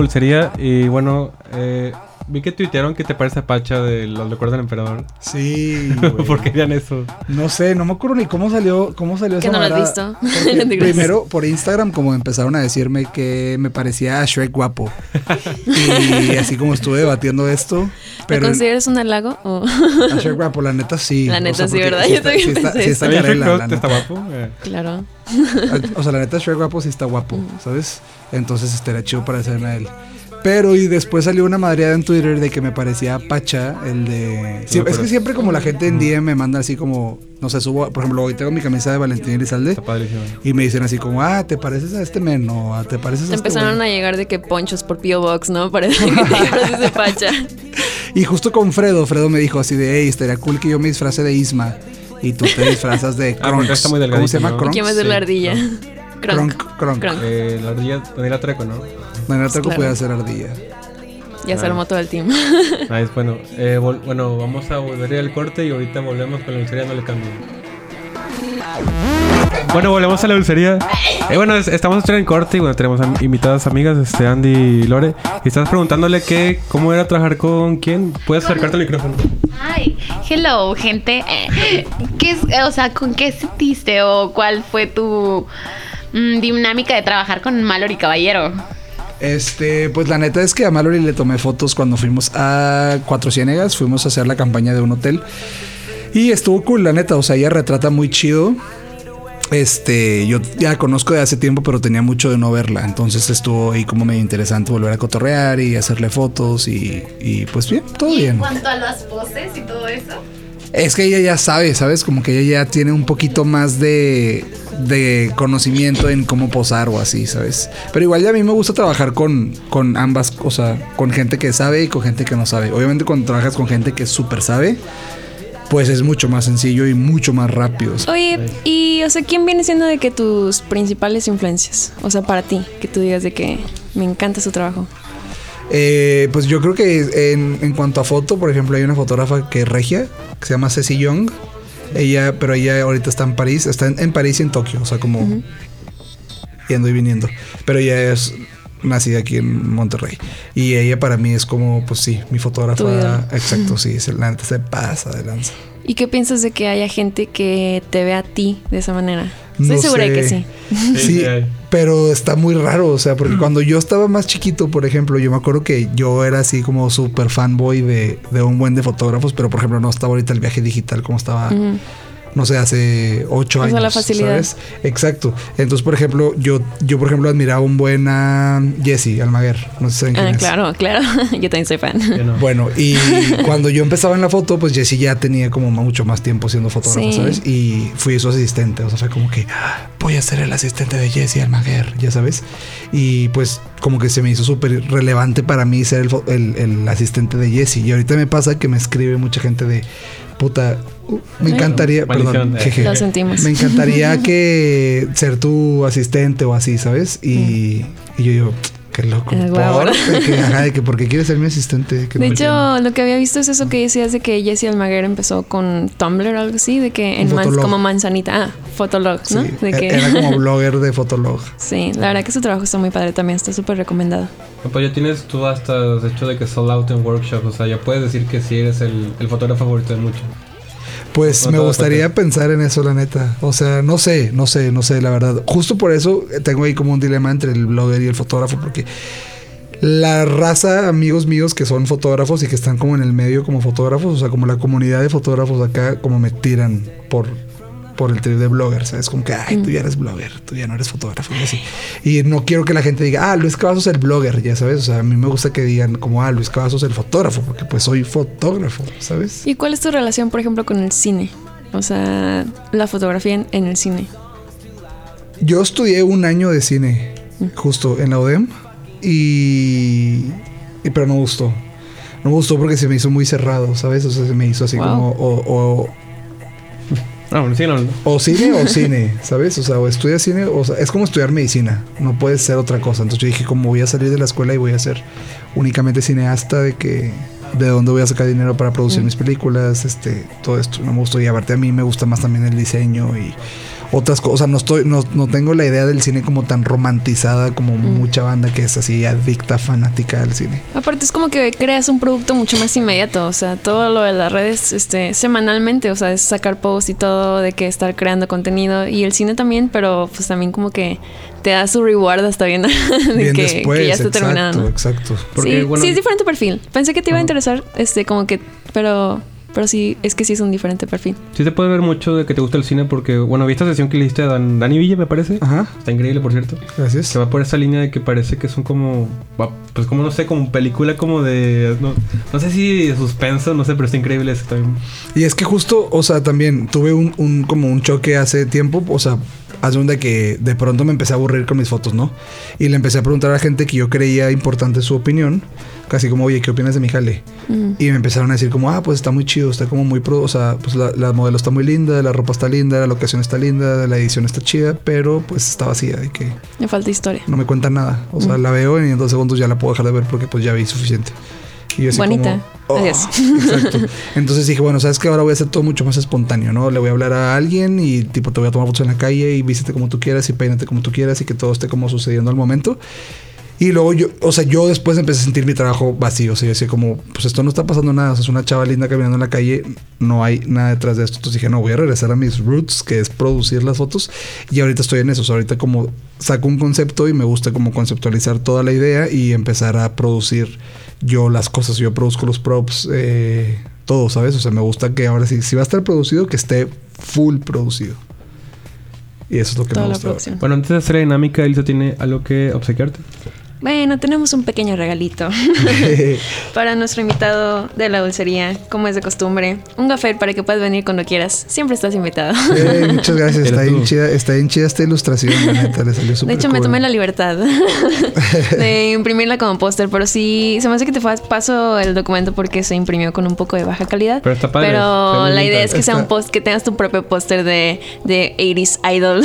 Speaker 4: A
Speaker 1: la dulcería y bueno, eh, vi que tuitearon que te parece a Pacha de los recuerdos del emperador.
Speaker 2: Sí.
Speaker 1: ¿Por qué harían eso?
Speaker 2: No sé, no me acuerdo ni cómo salió, cómo salió
Speaker 3: Que
Speaker 2: esa
Speaker 3: no lo has visto.
Speaker 2: primero por Instagram como empezaron a decirme que me parecía a Shrek guapo. y así como estuve debatiendo esto,
Speaker 3: ¿Lo
Speaker 2: pero
Speaker 3: consideras un halago? o-
Speaker 2: a Shrek guapo la neta sí.
Speaker 3: La neta sí, ¿verdad?
Speaker 2: sí
Speaker 3: Yo
Speaker 2: está-
Speaker 3: también
Speaker 2: sí está-
Speaker 3: pensé
Speaker 2: sí está
Speaker 1: ¿Está bien
Speaker 2: carela?
Speaker 1: ¿Está guapo? Eh.
Speaker 3: claro.
Speaker 2: O sea, la neta Shrek guapo sí está guapo. ¿sabes? Entonces estaría chido parecerme a él. Pero y después salió una madreada en Twitter de que me parecía Pacha, el de... Sí, es que siempre como la gente en DM me manda así como, no sé, subo, por ejemplo, hoy tengo mi camisa de Valentín Elizalde
Speaker 1: Está padrísimo.
Speaker 2: y me dicen así como, ah, ¿te pareces a este men? O "Ah, ¿te pareces a
Speaker 3: Te
Speaker 2: este
Speaker 3: empezaron
Speaker 2: güey?".
Speaker 3: a llegar de que ponchos por P.O. Box, ¿no? Para que te de pacha.
Speaker 2: Y justo con Fredo, Fredo me dijo así de, hey, estaría cool que yo me disfrace de Isma y tú te disfrazas de
Speaker 1: Ah, está muy
Speaker 2: ¿Cómo se llama?
Speaker 1: ¿no?
Speaker 2: Kronks.
Speaker 3: ¿Quién va a ser
Speaker 1: sí,
Speaker 3: la ardilla? Kronk.
Speaker 2: Kronk, Kronk.
Speaker 3: Kronk.
Speaker 1: Eh, la ardilla, Daniela Treco, ¿no?
Speaker 2: Treco
Speaker 3: Claro.
Speaker 2: puede hacer ardilla.
Speaker 3: Ya se
Speaker 1: Ah.
Speaker 3: armó todo el team.
Speaker 1: Nice, bueno, eh, bueno, vamos a volver al corte y ahorita volvemos con la dulcería, no le cambio. Bueno, volvemos a la dulcería. Eh, bueno, es- estamos en corte y bueno, tenemos am- invitadas amigas, este Andy y Lore. Y estás preguntándole que, cómo era trabajar con quién. Puedes acercarte al micrófono.
Speaker 5: Ay, hello, gente. Eh, ¿Qué es, o sea, con qué sentiste o cuál fue tu mm, dinámica de trabajar con Mallory Caballero?
Speaker 2: Este, pues la neta es que a Mallory le tomé fotos cuando fuimos a Cuatro Ciénegas, fuimos a hacer la campaña de un hotel. Y estuvo cool, la neta, o sea, ella retrata muy chido. Este, yo ya la conozco de hace tiempo, pero tenía mucho de no verla. Entonces estuvo ahí como medio interesante volver a cotorrear y hacerle fotos y, y pues bien, todo bien.
Speaker 5: cuanto a las poses y todo eso.
Speaker 2: Es que ella ya sabe, ¿sabes? Como que ella ya tiene un poquito más de, de conocimiento en cómo posar o así, ¿sabes? Pero igual ya a mí me gusta trabajar con, con ambas, o sea, con gente que sabe y con gente que no sabe. Obviamente cuando trabajas con gente que súper sabe, pues es mucho más sencillo y mucho más rápido.
Speaker 3: Oye, y, o sea, ¿quién viene siendo de que tus principales influencias? O sea, para ti, que tú digas de que me encanta su trabajo.
Speaker 2: Eh, pues yo creo que en, en cuanto a foto, por ejemplo, hay una fotógrafa que es regia, que se llama Ceci Young. Ella, pero ella ahorita está en París, está en, en París y en Tokio, o sea, como yendo y viniendo. Pero ella es nacida aquí en Monterrey. Y ella para mí es como, pues sí, mi fotógrafa. Exacto, sí, se, la neta se pasa de lanza.
Speaker 3: ¿Y qué piensas de que haya gente que te vea a ti de esa manera? Estoy
Speaker 2: No
Speaker 3: segura de que sí.
Speaker 1: Sí,
Speaker 2: pero está muy raro, o sea, porque cuando yo estaba más chiquito, por ejemplo, yo me acuerdo que yo era así como súper fanboy de, de un buen de fotógrafos, pero por ejemplo no estaba ahorita el viaje digital como estaba. No sé, hace ocho
Speaker 3: O sea,
Speaker 2: años.
Speaker 3: la facilidad.
Speaker 2: ¿sabes? Exacto. Entonces, por ejemplo, yo, yo por ejemplo admiraba un buen a Jesse Almaguer, no sé si saben quién
Speaker 3: Ah,
Speaker 2: es.
Speaker 3: claro, claro. Yo también soy fan.
Speaker 1: No.
Speaker 2: Bueno, y cuando yo empezaba en la foto, pues Jesse ya tenía como mucho más tiempo siendo fotógrafo,
Speaker 3: Sí.
Speaker 2: ¿sabes? Y fui su asistente, o sea, fue como que "Ah, voy a ser el asistente de Jesse Almaguer, ya sabes. Y pues como que se me hizo súper relevante para mí ser el, el- el asistente de Jesse. Y ahorita me pasa que me escribe mucha gente de, puta, me encantaría, perdón,
Speaker 1: eh.
Speaker 2: jeje.
Speaker 3: Lo sentimos.
Speaker 2: Me encantaría que ser tu asistente o así, ¿sabes? Y, y yo digo, qué loco.
Speaker 3: Ah,
Speaker 2: ¿por?
Speaker 3: guau.
Speaker 2: De que, ajá, de que porque quieres ser mi asistente. Que
Speaker 3: De
Speaker 2: no
Speaker 3: hecho, lo que había visto es eso que decías de que Jesse Almaguer empezó con Tumblr o algo así, de que en
Speaker 2: Fotolog.
Speaker 3: como manzanita, ah, Fotolog, ¿no?
Speaker 2: Sí,
Speaker 3: de
Speaker 2: e-
Speaker 3: que
Speaker 2: Era como blogger de Fotolog.
Speaker 3: sí, la verdad que su trabajo está muy padre también, está súper recomendado.
Speaker 1: Pues ya tienes tú hasta has hecho de que sold out en workshops, o sea, ya puedes decir que sí eres el, el fotógrafo favorito de muchos.
Speaker 2: Pues
Speaker 1: No
Speaker 2: me gustaría pensar en eso, la neta. O sea, no sé, no sé, no sé, la verdad. Justo por eso eh, tengo ahí como un dilema entre el blogger y el fotógrafo, porque la raza, amigos míos que son fotógrafos y que están como en el medio como fotógrafos, o sea, como la comunidad de fotógrafos acá, como me tiran por, por el trip de blogger, ¿sabes? Como que, ay, tú ya eres blogger, tú ya no eres fotógrafo, y así. Y no quiero que la gente diga, ah, Luis Cavazos es el blogger, ya sabes. O sea, a mí me gusta que digan como, ah, Luis Cavazos es el fotógrafo, porque pues soy fotógrafo, ¿sabes?
Speaker 3: ¿Y cuál es tu relación, por ejemplo, con el cine? O sea, la fotografía en, en el cine.
Speaker 2: Yo estudié un año de cine, justo en la ODEM, y, y- pero no me gustó. No me gustó porque se me hizo muy cerrado, ¿sabes? O sea, se me hizo así
Speaker 3: Wow.
Speaker 2: como o, o,
Speaker 1: Ah, sí, no, no.
Speaker 2: o cine o cine, ¿sabes? O sea, o estudias cine, o sea, es como estudiar medicina, no puedes ser otra cosa. Entonces yo dije, como voy a salir de la escuela y voy a ser únicamente cineasta, de que de dónde voy a sacar dinero para producir mis películas, este, todo esto no me gustó. Y aparte a mí me gusta más también el diseño y, otras cosas. No estoy, no, no tengo la idea del cine como tan romantizada como mucha banda que es así adicta, fanática del cine.
Speaker 3: Aparte es como que creas un producto mucho más inmediato, o sea, todo lo de las redes este semanalmente, o sea, es sacar posts y todo de que estar creando contenido y el cine también, pero pues también como que te da su reward hasta bien, de
Speaker 2: Bien
Speaker 3: que,
Speaker 2: después,
Speaker 3: que ya está
Speaker 2: exacto,
Speaker 3: terminado. ¿no?
Speaker 2: exacto.
Speaker 1: Porque,
Speaker 3: sí,
Speaker 1: bueno-
Speaker 3: sí, es diferente perfil. Pensé que te iba a interesar, este, como que, pero, pero sí, es que sí es un diferente perfil.
Speaker 1: Sí se puede ver mucho de que te gusta el cine porque, bueno, vi esta sesión que le hiciste a Dan- Dani Villa, me parece.
Speaker 2: Ajá,
Speaker 1: Está increíble, por cierto.
Speaker 2: gracias.
Speaker 1: Se va por esa línea de que parece que son como... Pues como, no sé, como película como de... No, no sé si de suspenso, no sé, pero está increíble eso también.
Speaker 2: Y es que justo, o sea, también tuve un, un- como un choque hace tiempo, o sea, un de que de pronto me empecé a aburrir con mis fotos, ¿no? Y le empecé a preguntar a gente que yo creía importante su opinión, casi como, oye, ¿qué opinas de mi jale? Y me empezaron a decir como, ah, pues está muy chido, está como muy pro, o sea, pues la, la modelo está muy linda, la ropa está linda, la locación está linda, la edición está chida, pero pues está vacía y que
Speaker 3: Me falta historia.
Speaker 2: no me cuenta nada. O sea, la veo y en dos segundos ya la puedo dejar de ver porque pues ya vi suficiente. Y yo así
Speaker 3: Bonita.
Speaker 2: como, oh,
Speaker 3: Adiós.
Speaker 2: Exacto. Entonces dije, bueno, sabes que ahora voy a hacer todo mucho más espontáneo, ¿no? Le voy a hablar a alguien y tipo te voy a tomar fotos en la calle y vístete como tú quieras y peínate como tú quieras y que todo esté como sucediendo al momento. Y luego yo, o sea, yo después empecé a sentir mi trabajo vacío. O sea, yo decía como, pues esto no está pasando nada. O sea, es una chava linda caminando en la calle. No hay nada detrás de esto. Entonces dije, no, voy a regresar a mis roots, que es producir las fotos. Y ahorita estoy en eso. O sea, ahorita como saco un concepto y me gusta como conceptualizar toda la idea y empezar a producir yo las cosas. Yo produzco los props, eh, todo, ¿sabes? O sea, me gusta que ahora sí, si va a estar producido, que esté full producido. Y eso es lo que
Speaker 3: Toda
Speaker 2: me gusta.
Speaker 1: Bueno, antes de hacer la dinámica, Elisa tiene algo que obsequiarte.
Speaker 3: Bueno, tenemos un pequeño regalito para nuestro invitado de la dulcería, como es de costumbre. Un gafet para que puedas venir cuando quieras. Siempre estás invitado.
Speaker 2: Eh, muchas gracias. Está bien, chida, está bien chida esta ilustración, la neta. Le salió
Speaker 3: De hecho, me tomé la libertad de imprimirla como póster, pero sí, se me hace que te paso el documento porque se imprimió con un poco de baja calidad.
Speaker 1: Pero está padre,
Speaker 3: Pero la idea es que sea un post, que tengas tu propio póster de, de 80s Idol.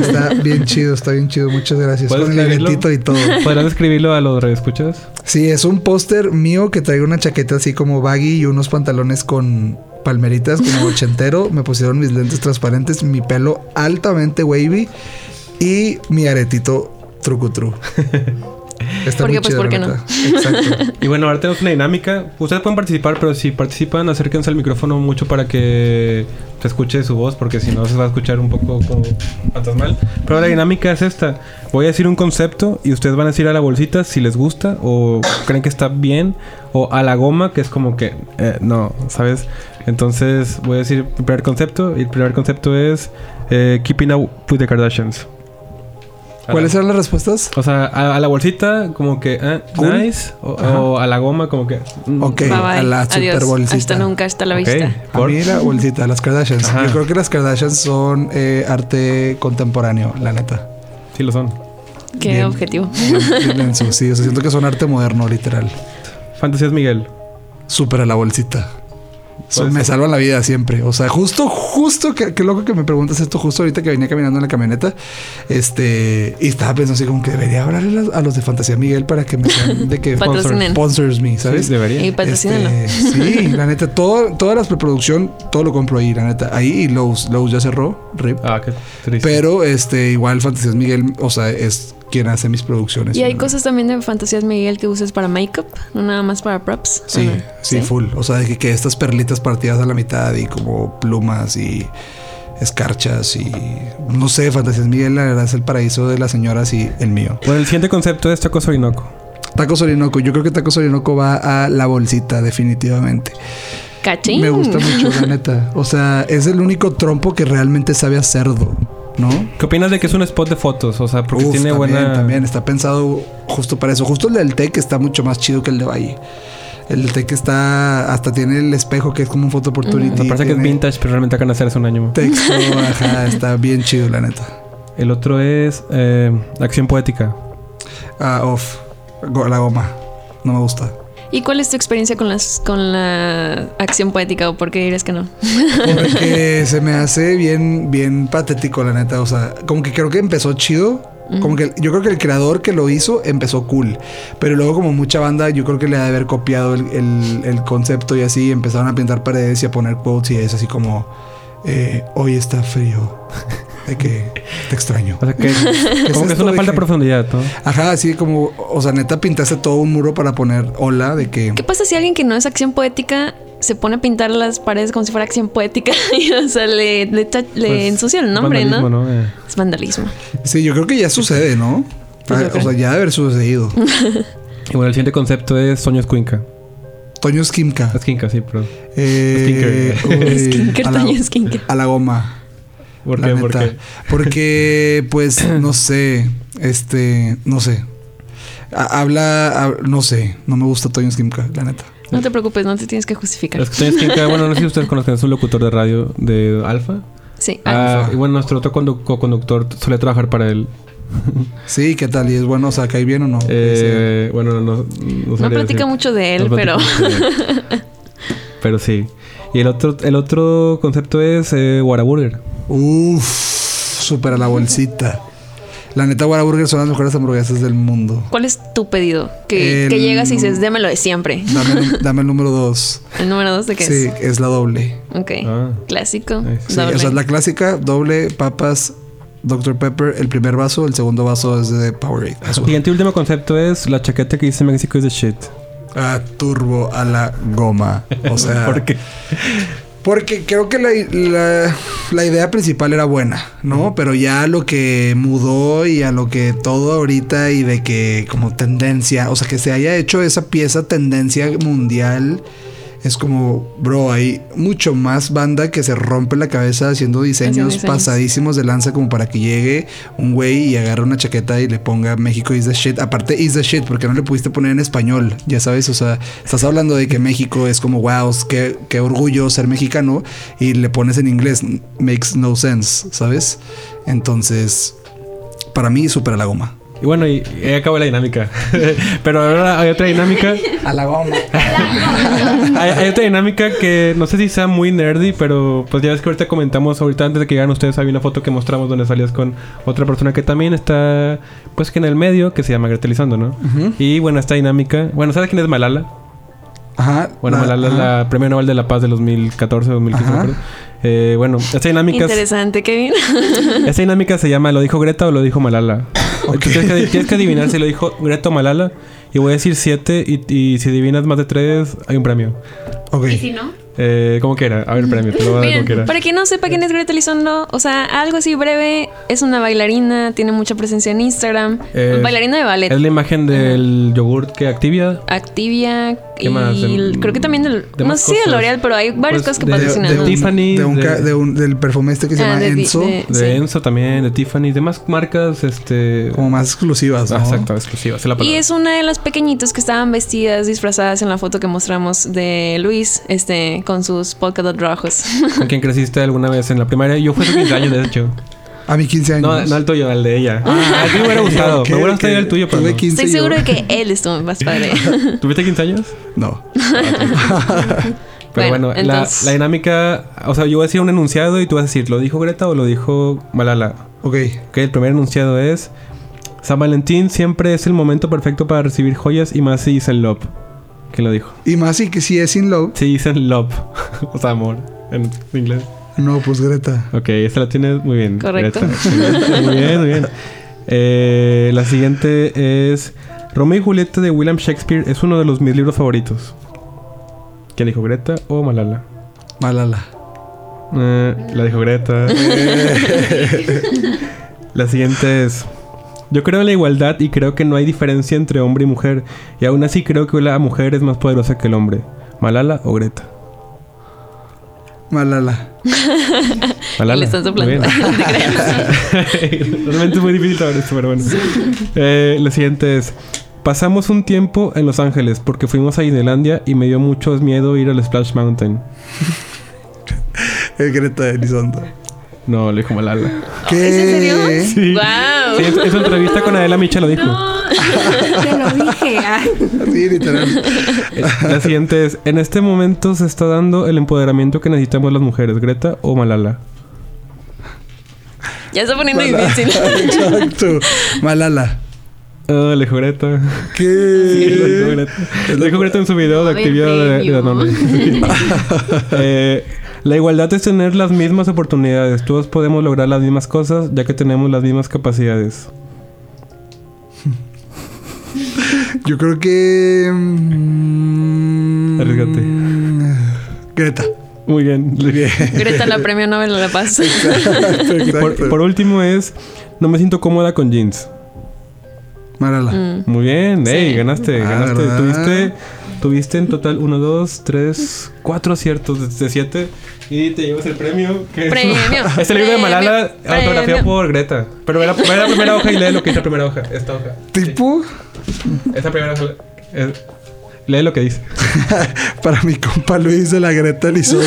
Speaker 2: Está bien chido, está bien chido. Muchas gracias.
Speaker 1: ¿Puedes
Speaker 2: Con el y todo.
Speaker 1: ¿Podrás escribirlo a los escuchas?
Speaker 2: Sí, es un póster mío que trae una chaqueta así como baggy y unos pantalones con palmeritas como ochentero. Me pusieron mis lentes transparentes, mi pelo altamente wavy y mi aretito trucutru. Está
Speaker 3: Porque,
Speaker 2: muy
Speaker 3: pues,
Speaker 2: chido,
Speaker 3: ¿por qué no?
Speaker 2: Exacto.
Speaker 1: Y bueno, ahora tenemos una dinámica. Ustedes pueden participar, pero si participan, acérquense al micrófono mucho para que se escuche su voz, porque si no se va a escuchar un poco como fantasmal. Pero la dinámica es esta. Voy a decir un concepto y ustedes van a decir a la bolsita si les gusta o creen que está bien o a la goma, que es como que eh, no, ¿sabes? Entonces voy a decir el primer concepto y el primer concepto es eh, Keeping Up with the Kardashians. La-
Speaker 2: ¿Cuáles eran las respuestas?
Speaker 1: o sea, a, a la bolsita como que eh,
Speaker 2: Cool.
Speaker 1: nice o, a la goma como que mm,
Speaker 2: Ok,
Speaker 3: Bye bye.
Speaker 2: a la
Speaker 3: Adiós.
Speaker 2: super bolsita.
Speaker 3: Hasta nunca, hasta la vista.
Speaker 2: A
Speaker 1: por-
Speaker 2: mí la bolsita, las Kardashians.
Speaker 1: Ajá.
Speaker 2: Yo creo que las Kardashians son eh, arte contemporáneo, la neta.
Speaker 1: Sí lo son.
Speaker 3: Qué
Speaker 2: Bien.
Speaker 3: objetivo.
Speaker 2: Bien, bien sí, o sea, siento que son arte moderno, literal.
Speaker 1: Fantasías Miguel.
Speaker 2: Súper a la bolsita. Me
Speaker 1: ser.
Speaker 2: salvan la vida siempre. O sea, justo, justo, que, qué loco que me preguntas esto, justo ahorita que venía caminando en la camioneta. Este, y estaba pensando así como que debería hablarle a los- de Fantasía Miguel para que me sean de que
Speaker 3: Patrocinen.
Speaker 2: sponsors me, ¿sabes?
Speaker 1: Sí, debería.
Speaker 3: Y.
Speaker 2: Este, sí, la neta, todo, todas las preproducción, todo lo compro ahí, la neta. Ahí y Lowe's, Lowe's ya cerró, RIP.
Speaker 1: Ah, qué triste.
Speaker 2: Pero este, igual Fantasías Miguel, o sea, es quien hace mis producciones.
Speaker 3: Y hay
Speaker 2: ¿no?
Speaker 3: cosas también de fantasías Miguel que usas para make-up, no nada más para props.
Speaker 2: Sí, sí, full. O sea, de que, que estas perlitas partidas a la mitad y como plumas y escarchas y no sé, Fantasías Miguel, la verdad es el paraíso de las señoras y el mío.
Speaker 1: Bueno, el siguiente concepto es Tacos Orinoco.
Speaker 2: Tacos Orinoco, yo creo que Tacos Orinoco va a la bolsita, definitivamente.
Speaker 3: Cachín.
Speaker 2: Me gusta mucho, la neta. O sea, es el único trompo que realmente sabe a cerdo, ¿no?
Speaker 1: ¿Qué opinas de que es un spot de fotos? O sea, porque
Speaker 2: Uf,
Speaker 1: tiene
Speaker 2: también,
Speaker 1: buena...
Speaker 2: También está pensado justo para eso. Justo el del Tec está mucho más chido que el de Valle. El del Tec está... Hasta tiene el espejo que es como un photo opportunity.
Speaker 1: Me parece que es vintage, pero realmente acaban de hacer hace un año.
Speaker 2: Texto, ajá, está bien chido, la neta.
Speaker 1: El otro es eh, Acción Poética.
Speaker 2: Ah, off. La goma. No me gusta.
Speaker 3: ¿Y cuál es tu experiencia con las con la acción poética o por qué dirías que no?
Speaker 2: Porque se me hace bien, bien patético, la neta. O sea, como que creo que empezó chido. Como que yo creo que el creador que lo hizo empezó cool. Pero luego, como mucha banda, yo creo que le ha de haber copiado el, el- el concepto y así empezaron a pintar paredes y a poner quotes y es así como: eh, Hoy está frío. de que te extraño.
Speaker 1: O sea, que, como que es una falta de profundidad, ¿no?
Speaker 2: Ajá, así como, o sea, neta pintaste todo un muro para poner hola de que...
Speaker 3: ¿Qué pasa si alguien que no es acción poética se pone a pintar las paredes como si fuera acción poética? y, o sea, le, le,
Speaker 1: Pues,
Speaker 3: ensucia el nombre, ¿no?
Speaker 1: Eh.
Speaker 3: Es vandalismo.
Speaker 2: Sí, yo creo que ya sucede, ¿no?
Speaker 3: Pues
Speaker 2: Ah, o
Speaker 3: creo.
Speaker 2: sea, ya debe haber sucedido.
Speaker 1: Y bueno, el siguiente concepto es Soños Cuinca.
Speaker 2: Toño Skimka.
Speaker 1: Es Quinca, sí, pero...
Speaker 2: Eh,
Speaker 1: Skinker.
Speaker 2: uy,
Speaker 3: Skinker,
Speaker 2: a la-
Speaker 3: Toño Skinker.
Speaker 2: A la goma.
Speaker 1: ¿Por qué? ¿Por qué?
Speaker 2: Porque, pues, no sé. Este, no sé. Ha- Habla, hab- no sé. No me gusta Toño Skimka, la neta.
Speaker 3: No te preocupes, no te tienes que justificar.
Speaker 1: Es que Soños Quinca, bueno, no sé si ustedes conocen, es un locutor de radio de Alfa.
Speaker 3: Sí.
Speaker 1: Ah,
Speaker 2: Alfa.
Speaker 1: y bueno, nuestro otro condu- co-conductor suele trabajar para él.
Speaker 2: Sí, ¿qué tal? ¿Y es bueno? O sea, ¿cae bien o no?
Speaker 1: Eh, bueno, no, no, no
Speaker 3: platica
Speaker 1: decir.
Speaker 3: mucho de él,
Speaker 1: No
Speaker 3: pero...
Speaker 1: de él. pero sí. Y el otro, el otro concepto es eh, Whataburger.
Speaker 2: Uf, súper a la bolsita. La neta, Whataburger son las mejores hamburguesas del mundo.
Speaker 3: ¿Cuál es tu pedido? Que,
Speaker 2: El-
Speaker 3: que llegas y dices, démelo de siempre.
Speaker 2: Dame, el- dame el número dos.
Speaker 3: ¿El número dos de qué
Speaker 2: Sí,
Speaker 3: es?
Speaker 2: es la doble.
Speaker 3: Ok.
Speaker 1: Ah.
Speaker 3: Clásico.
Speaker 2: Sí,
Speaker 3: Doble.
Speaker 2: o sea, es la clásica, doble, papas, Dr. Pepper, el primer vaso, el segundo vaso es de Powerade.
Speaker 1: El siguiente y último concepto es la chaqueta que dice México is the shit.
Speaker 2: Ah, turbo a la goma. O sea,
Speaker 1: ¿Por qué?
Speaker 2: Porque creo que la, la- la idea principal era buena, ¿no? Pero ya lo que mudó y a lo que todo ahorita y de que como tendencia, o sea, que se haya hecho esa pieza tendencia mundial. Es como, bro, hay mucho más banda que se rompe la cabeza haciendo diseños, pasadísimos de lanza como para que llegue un güey y agarre una chaqueta y le ponga México is the shit. Aparte, is the shit, porque no le pudiste poner en español, ya sabes, o sea, estás hablando de que México es como, wow, qué, qué orgullo ser mexicano y le pones en inglés, makes no sense, ¿sabes? Entonces, para mí, súper a la goma.
Speaker 1: Y bueno, y, y ahí acabó la dinámica. Pero ahora hay otra dinámica.
Speaker 2: A la goma.
Speaker 1: hay, hay otra dinámica que no sé si sea muy nerdy, pero pues ya ves que ahorita comentamos, ahorita antes de que llegaran ustedes, había una foto que mostramos donde salías con otra persona que también está, pues que en el medio, que se llama Greta Elizondo, ¿no? Y bueno, esta dinámica. Bueno, ¿sabes quién es Malala?
Speaker 2: Ajá.
Speaker 1: Bueno,
Speaker 2: la-
Speaker 1: Malala es
Speaker 2: ajá.
Speaker 1: la Premio Nobel de la Paz de 2014, 2015,
Speaker 2: Ajá.
Speaker 1: me acuerdo. Eh, bueno, esta dinámica, es-
Speaker 3: Interesante, Kevin.
Speaker 1: esta dinámica se llama ¿Lo dijo Greta o lo dijo Malala? Tienes, que, tienes que adivinar si lo dijo Greta o Malala. Y voy a decir siete y, y si adivinas más de tres, hay un premio.
Speaker 2: Ok.
Speaker 5: ¿Y si no?
Speaker 1: Eh, como quiera, a ver el premio, te lo voy a dar como
Speaker 3: Miren,
Speaker 1: quiera.
Speaker 3: para quien no sepa quién es Greta Elizondo, o sea, algo así breve, es una bailarina, tiene mucha presencia en Instagram,
Speaker 1: Eh,
Speaker 3: bailarina de ballet.
Speaker 1: Es la imagen del yogurt que Activia.
Speaker 3: Activia
Speaker 1: ¿Qué
Speaker 3: y
Speaker 1: más? De-
Speaker 3: creo que también del,
Speaker 1: de
Speaker 3: no sé de
Speaker 1: cosas.
Speaker 3: L'Oreal, pero hay varias
Speaker 1: Pues
Speaker 3: cosas que
Speaker 1: de-
Speaker 3: patrocinan.
Speaker 1: de
Speaker 3: ¿no?
Speaker 1: Tiffany,
Speaker 2: de un
Speaker 1: de-
Speaker 2: ca- de un- del perfume este que se
Speaker 3: Ah,
Speaker 2: llama
Speaker 3: de
Speaker 2: Enzo.
Speaker 3: de-
Speaker 1: De
Speaker 3: sí.
Speaker 1: Enzo también, de Tiffany, de más marcas, este...
Speaker 2: Como más exclusivas, ¿no?
Speaker 1: Ah, Exacto, exclusivas, es la
Speaker 3: Y es una de las pequeñitas que estaban vestidas, disfrazadas en la foto que mostramos de Luis, este, con sus polka dot rojos.
Speaker 1: ¿Con quién creciste alguna vez en la primaria? Yo fui a su 15 años, de hecho.
Speaker 2: A mis 15 años.
Speaker 1: No, no el tuyo, el de ella. Ah, a ti me hubiera gustado.
Speaker 2: ok,
Speaker 1: me hubiera gustado ir al tuyo, pero
Speaker 2: Tuve
Speaker 1: no.
Speaker 2: 15
Speaker 3: Estoy seguro de que él estuvo más padre.
Speaker 1: ¿Tuviste 15 años?
Speaker 2: No.
Speaker 1: Pero bueno,
Speaker 3: Bueno,
Speaker 1: la,
Speaker 3: entonces-
Speaker 1: la dinámica... O sea, yo voy a decir un enunciado y tú vas a decir, ¿lo dijo Greta o lo dijo Malala?
Speaker 2: Ok.
Speaker 1: Ok, el primer enunciado es... San Valentín siempre es el momento perfecto para recibir joyas y más si dicen love. ¿Quién lo dijo?
Speaker 2: Y más y que si es sin love.
Speaker 1: Si dicen love. o sea, amor. En inglés.
Speaker 2: No, pues Greta.
Speaker 1: Ok, esta la tienes muy bien.
Speaker 3: Correcto.
Speaker 1: Greta. Muy bien, muy bien. Eh, la siguiente es... Romeo y Julieta de William Shakespeare es uno de los mis libros favoritos. ¿Quién dijo Greta o Malala?
Speaker 2: Malala.
Speaker 1: Eh, la dijo Greta. la siguiente es... Yo creo en la igualdad y creo que no hay diferencia entre hombre y mujer. Y aún así creo que la mujer es más poderosa que el hombre. ¿Malala o Greta?
Speaker 2: Malala.
Speaker 1: Malala.
Speaker 3: Le están soplando.
Speaker 1: Realmente es muy difícil saber esto, pero bueno. Eh, la siguiente es... Pasamos un tiempo en Los Ángeles porque fuimos a Disneylandia y me dio mucho miedo ir al Splash Mountain.
Speaker 2: Es Greta Elizondo.
Speaker 1: No, le dijo Malala.
Speaker 2: ¿Qué?
Speaker 3: ¿Es en serio?
Speaker 1: Sí.
Speaker 3: ¡Wow!
Speaker 1: Sí, su entrevista con Adela Micha lo dijo.
Speaker 3: Te lo dije. ah.
Speaker 2: Sí, literal.
Speaker 1: La siguiente es, en este momento se está dando el empoderamiento que necesitamos las mujeres, Greta o Malala.
Speaker 3: Ya está poniendo
Speaker 2: Malala.
Speaker 3: difícil.
Speaker 2: Exacto. Malala.
Speaker 1: Ah, le dijo Greta. Lo dijo
Speaker 2: ¿Qué?
Speaker 1: Greta. Lo dijo Greta en su video de actividad de, de. Danone. Eh, La igualdad es tener las mismas oportunidades. Todos podemos lograr las mismas cosas ya que tenemos las mismas capacidades.
Speaker 2: Yo creo que. mm,
Speaker 1: Arriesgate.
Speaker 2: Greta.
Speaker 1: Muy bien.
Speaker 2: Bien.
Speaker 3: Greta la premio Nobel de la Paz.
Speaker 2: Exacto.
Speaker 1: Por, por último es, no me siento cómoda con jeans.
Speaker 2: Marala.
Speaker 3: Mm.
Speaker 1: Muy bien,
Speaker 3: Sí.
Speaker 1: ey, ganaste,
Speaker 2: Ah,
Speaker 1: ganaste.
Speaker 2: ¿verdad?
Speaker 1: Tuviste, tuviste en total 1, 2, 3, 4 aciertos de 7 y te llevas el premio. Que es-
Speaker 3: Premio,
Speaker 1: es el libro de Malala, autografiado
Speaker 3: premio.
Speaker 1: por Greta. Pero ve la, ve la primera hoja y lee lo que dice la primera hoja. Esta hoja.
Speaker 2: Tipo,
Speaker 1: Esa primera hoja. es- lee lo que dice.
Speaker 2: para mi compa Luis de la Greta Elizondo.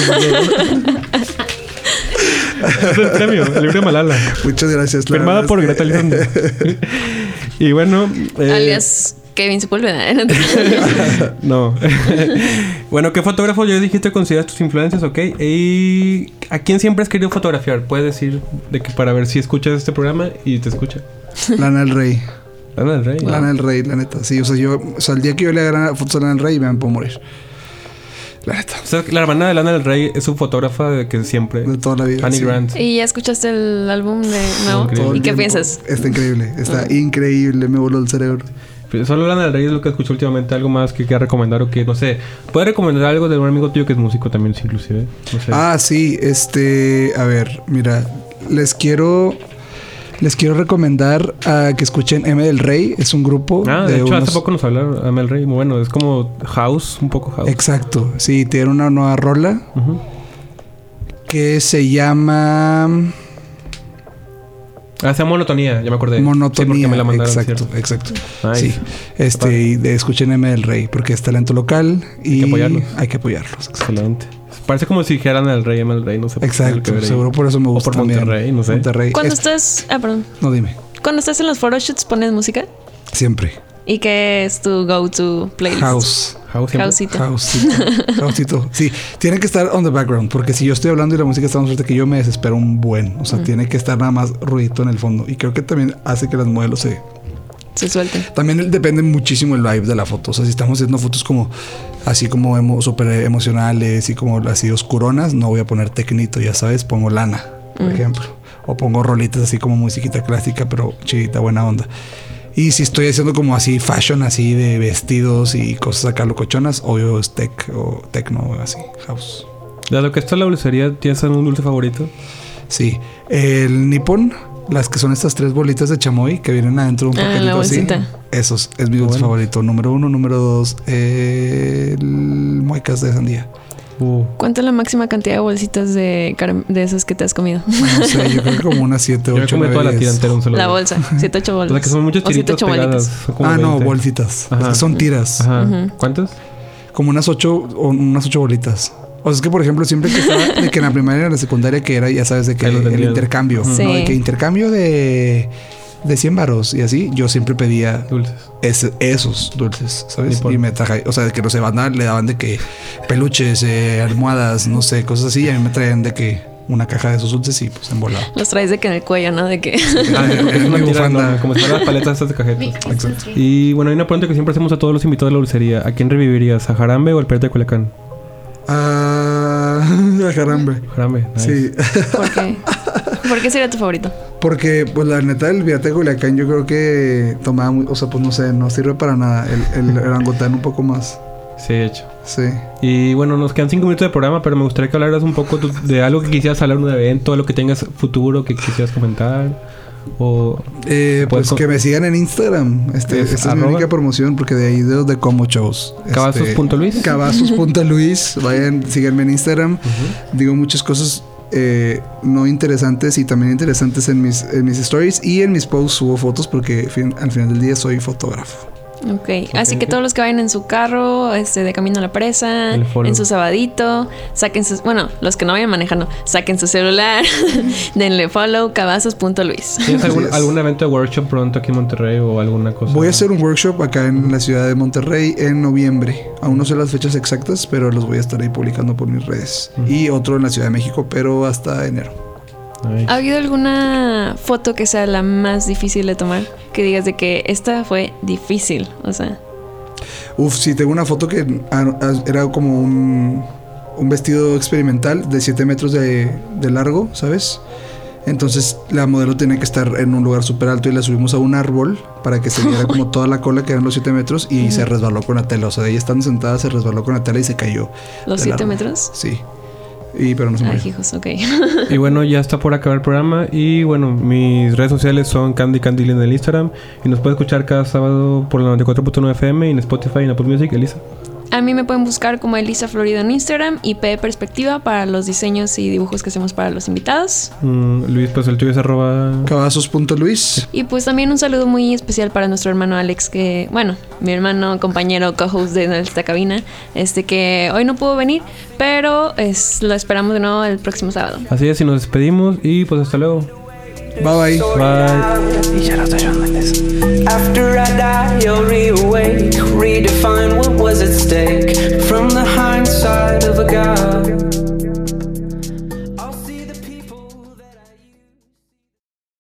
Speaker 1: Es el premio, el libro de Malala.
Speaker 2: Muchas gracias.
Speaker 1: Firmada por Greta Elizondo. y bueno. eh,
Speaker 3: Alias Kevin Sepúlveda.
Speaker 1: No. bueno, ¿qué fotógrafo ya dijiste consideras tus influencias, ok? ¿Y a quién siempre has querido fotografiar? Puedes decir de que para ver si escuchas este programa y te escucha.
Speaker 2: Lana del Rey.
Speaker 1: Lana del Rey.
Speaker 2: Lana del Rey, la neta. Sí, o sea, yo, o sea, el día que yo le haga fotos a Lana del Rey, me puedo morir. La neta.
Speaker 1: O sea, la hermana de Lana del Rey es su fotógrafa de que siempre.
Speaker 2: De toda la vida.
Speaker 1: Annie
Speaker 2: sí.
Speaker 1: Grant.
Speaker 3: ¿Y ya escuchaste el álbum de nuevo? ¿Y qué piensas?
Speaker 2: Está increíble. Está increíble. Me voló el cerebro.
Speaker 1: Solo Lana del Rey es lo que escucho últimamente. Algo más que quiera recomendar o que, no sé. Puedes recomendar algo de un amigo tuyo que es músico también, inclusive. No sé.
Speaker 2: Ah, sí, este, a ver, mira, les quiero les quiero recomendar a que escuchen M del Rey, es un grupo
Speaker 1: Ah, de,
Speaker 2: de
Speaker 1: hecho,
Speaker 2: unos-
Speaker 1: hace poco nos hablaron Amel Rey. Muy bueno, es como house, un poco house.
Speaker 2: Exacto, sí, tiene una nueva rola que se llama
Speaker 1: Ah, se llama Monotonía, ya me acordé. Sí, porque
Speaker 2: Monotonía.
Speaker 1: me la mandaron,
Speaker 2: exacto,
Speaker 1: ¿cierto?
Speaker 2: exacto.
Speaker 1: Nice.
Speaker 2: Sí, este, y de escuchen M del Rey porque es talento local y
Speaker 1: que apoyarlos.
Speaker 2: Hay que apoyarlos.
Speaker 1: Excelente. Parece como si dijeran el rey, el rey, no sé. por
Speaker 2: Exacto, seguro por eso me
Speaker 1: O
Speaker 2: gusta
Speaker 1: por
Speaker 2: también.
Speaker 1: Monterrey, no sé.
Speaker 2: Monterrey.
Speaker 3: Cuando
Speaker 2: Es-
Speaker 3: estás... Ah, perdón.
Speaker 2: No dime,
Speaker 3: Cuando estás en los photoshoots, ¿pones música?
Speaker 2: siempre.
Speaker 3: ¿Y qué es tu go-to playlist?
Speaker 2: House.
Speaker 3: Houseito.
Speaker 2: Houseito. Houseito. Sí, tiene que estar on the background, porque si yo estoy hablando y la música está más fuerte que yo, me desespero un buen. O sea, tiene que estar nada más ruidito en el fondo. Y creo que también hace que las modelos se.
Speaker 3: Se suelten.
Speaker 2: También depende muchísimo el vibe de la foto. O sea, si estamos haciendo fotos como así como emo, súper emocionales y como así oscuronas, no voy a poner tecnito, ya sabes, pongo lana, por ejemplo. O pongo rolitas así como musiquita clásica, pero chidita, buena onda. Y si estoy haciendo como así fashion, así de vestidos y cosas acá locochonas, obvio es tech o techno, así, house.
Speaker 1: De lo que está la dulcería, ¿tienes algún dulce favorito?
Speaker 2: Sí. El Nippon, las que son estas tres bolitas de chamoy que vienen adentro de un
Speaker 3: Ah,
Speaker 2: paquetito así. Esos es mi dulce
Speaker 1: Bueno.
Speaker 2: favorito. Número uno, número dos, el muecas de sandía.
Speaker 1: Uh,
Speaker 3: ¿Cuánto es la máxima cantidad de bolsitas de, de esas que te has comido?
Speaker 2: No sé, yo creo que como unas 7,
Speaker 1: yo me
Speaker 2: 8,
Speaker 1: comí toda la tira entera un solo
Speaker 3: La
Speaker 1: día.
Speaker 3: bolsa. 7, 8
Speaker 1: O
Speaker 3: bolas.
Speaker 1: sea, que son
Speaker 3: O
Speaker 1: tiritos
Speaker 3: ocho
Speaker 1: pegadas.
Speaker 3: bolitas.
Speaker 1: son como
Speaker 2: Ah, no,
Speaker 1: 20.
Speaker 2: bolsitas. Es
Speaker 1: Ajá.
Speaker 2: que son tiras.
Speaker 1: Ajá. ¿Cuántas?
Speaker 2: Como unas 8 o unas ocho bolitas. O sea, es que por ejemplo, siempre que estaba de que en la primaria y en la secundaria que era, ya sabes, de que el intercambio,
Speaker 3: Sí.
Speaker 2: ¿no? De que intercambio de de 100 varos y así, yo siempre pedía
Speaker 1: Dulces.
Speaker 2: ese- esos dulces, ¿sabes? Y me traje, o sea, de que no sé, banda le daban de que peluches, eh, almohadas, no sé, cosas así, y a mí me traían de que una caja de esos dulces y pues embolado.
Speaker 3: Los traes de que en el cuello, ¿no? De que...
Speaker 2: Es
Speaker 1: tira
Speaker 2: bufanda.
Speaker 1: como si fueran las paletas estas de cajetas.
Speaker 2: Exacto.
Speaker 1: Y bueno, hay una pregunta que siempre hacemos a todos los invitados de la dulcería. ¿A quién revivirías? ¿A Jarambe o al Pirata de Culiacán?
Speaker 2: Ah, jarambe.
Speaker 1: Jarambe. nice.
Speaker 2: Sí,
Speaker 3: ¿Por qué? ¿Por qué sería tu favorito?
Speaker 2: porque pues la neta el de Culiacán yo creo que tomaba, muy- o sea, pues no sé, no sirve para nada. El, el orangután un poco más.
Speaker 1: Sí, de hecho.
Speaker 2: Sí.
Speaker 1: Y bueno, nos quedan cinco minutos de programa, pero me gustaría que hablaras un poco de algo que quisieras hablar, un evento, algo que tengas futuro que quisieras comentar. O
Speaker 2: Eh, pues
Speaker 1: con-
Speaker 2: que me sigan en Instagram. Este,
Speaker 1: Es
Speaker 2: esta es mi única promoción porque de ahí de, de como shows. Este,
Speaker 1: Cavazos.luis.
Speaker 2: Cavazos.luis. Vayan, síganme en Instagram. Digo muchas cosas eh, no interesantes y también interesantes en mis, en mis stories y en mis posts subo fotos porque fin- al final del día soy fotógrafo.
Speaker 3: Ok, así que todos los que vayan en su carro, este, de camino a la presa, en su sabadito, saquen sus, bueno, los que no vayan manejando, saquen su celular, denle follow, cabazos.luis.
Speaker 1: ¿Tienes algún, algún evento de workshop pronto aquí en Monterrey o alguna cosa?
Speaker 2: Voy a hacer un workshop acá en la ciudad de Monterrey en noviembre. Aún no sé las fechas exactas, pero los voy a estar ahí publicando por mis redes. Y otro en la Ciudad de México, pero hasta enero.
Speaker 3: ¿Ha habido alguna foto que sea la más difícil de tomar? Que digas de que esta fue difícil, o sea,
Speaker 2: Uf, sí, tengo una foto que ah, ah, era como un, un vestido experimental de 7 metros de, de largo, ¿sabes? Entonces la modelo tenía que estar en un lugar súper alto y la subimos a un árbol para que se viera como toda la cola que eran los 7 metros y se resbaló con la tela. O sea, ella estando sentada se resbaló con la tela y se cayó.
Speaker 3: ¿Los
Speaker 2: del
Speaker 3: 7
Speaker 2: árbol.
Speaker 3: metros?
Speaker 2: Sí. Y pero no se
Speaker 3: Ay,
Speaker 2: murió.
Speaker 3: hijos, ok.
Speaker 1: Y bueno, ya está por acabar el programa. Y bueno, mis redes sociales son Candy Candil en el Instagram. Y nos puede escuchar cada sábado por la 94.9 FM y en Spotify y en Apple Music. Elisa.
Speaker 3: A mí me pueden buscar como Elisa Florido en Instagram y P Perspectiva para los diseños y dibujos que hacemos para los invitados.
Speaker 1: Mm, Luis, pues el tuyo es arroba.
Speaker 3: Y pues también un saludo muy especial para nuestro hermano Alex, que, bueno, mi hermano, compañero, co-host de esta cabina, este que hoy no pudo venir, pero es, lo esperamos de nuevo el próximo sábado.
Speaker 1: Así es, y nos despedimos. Y pues hasta luego.
Speaker 2: Bye bye.
Speaker 1: Bye.
Speaker 6: After I die, you'll reawake, redefine what was at stake from the hindsight of a god.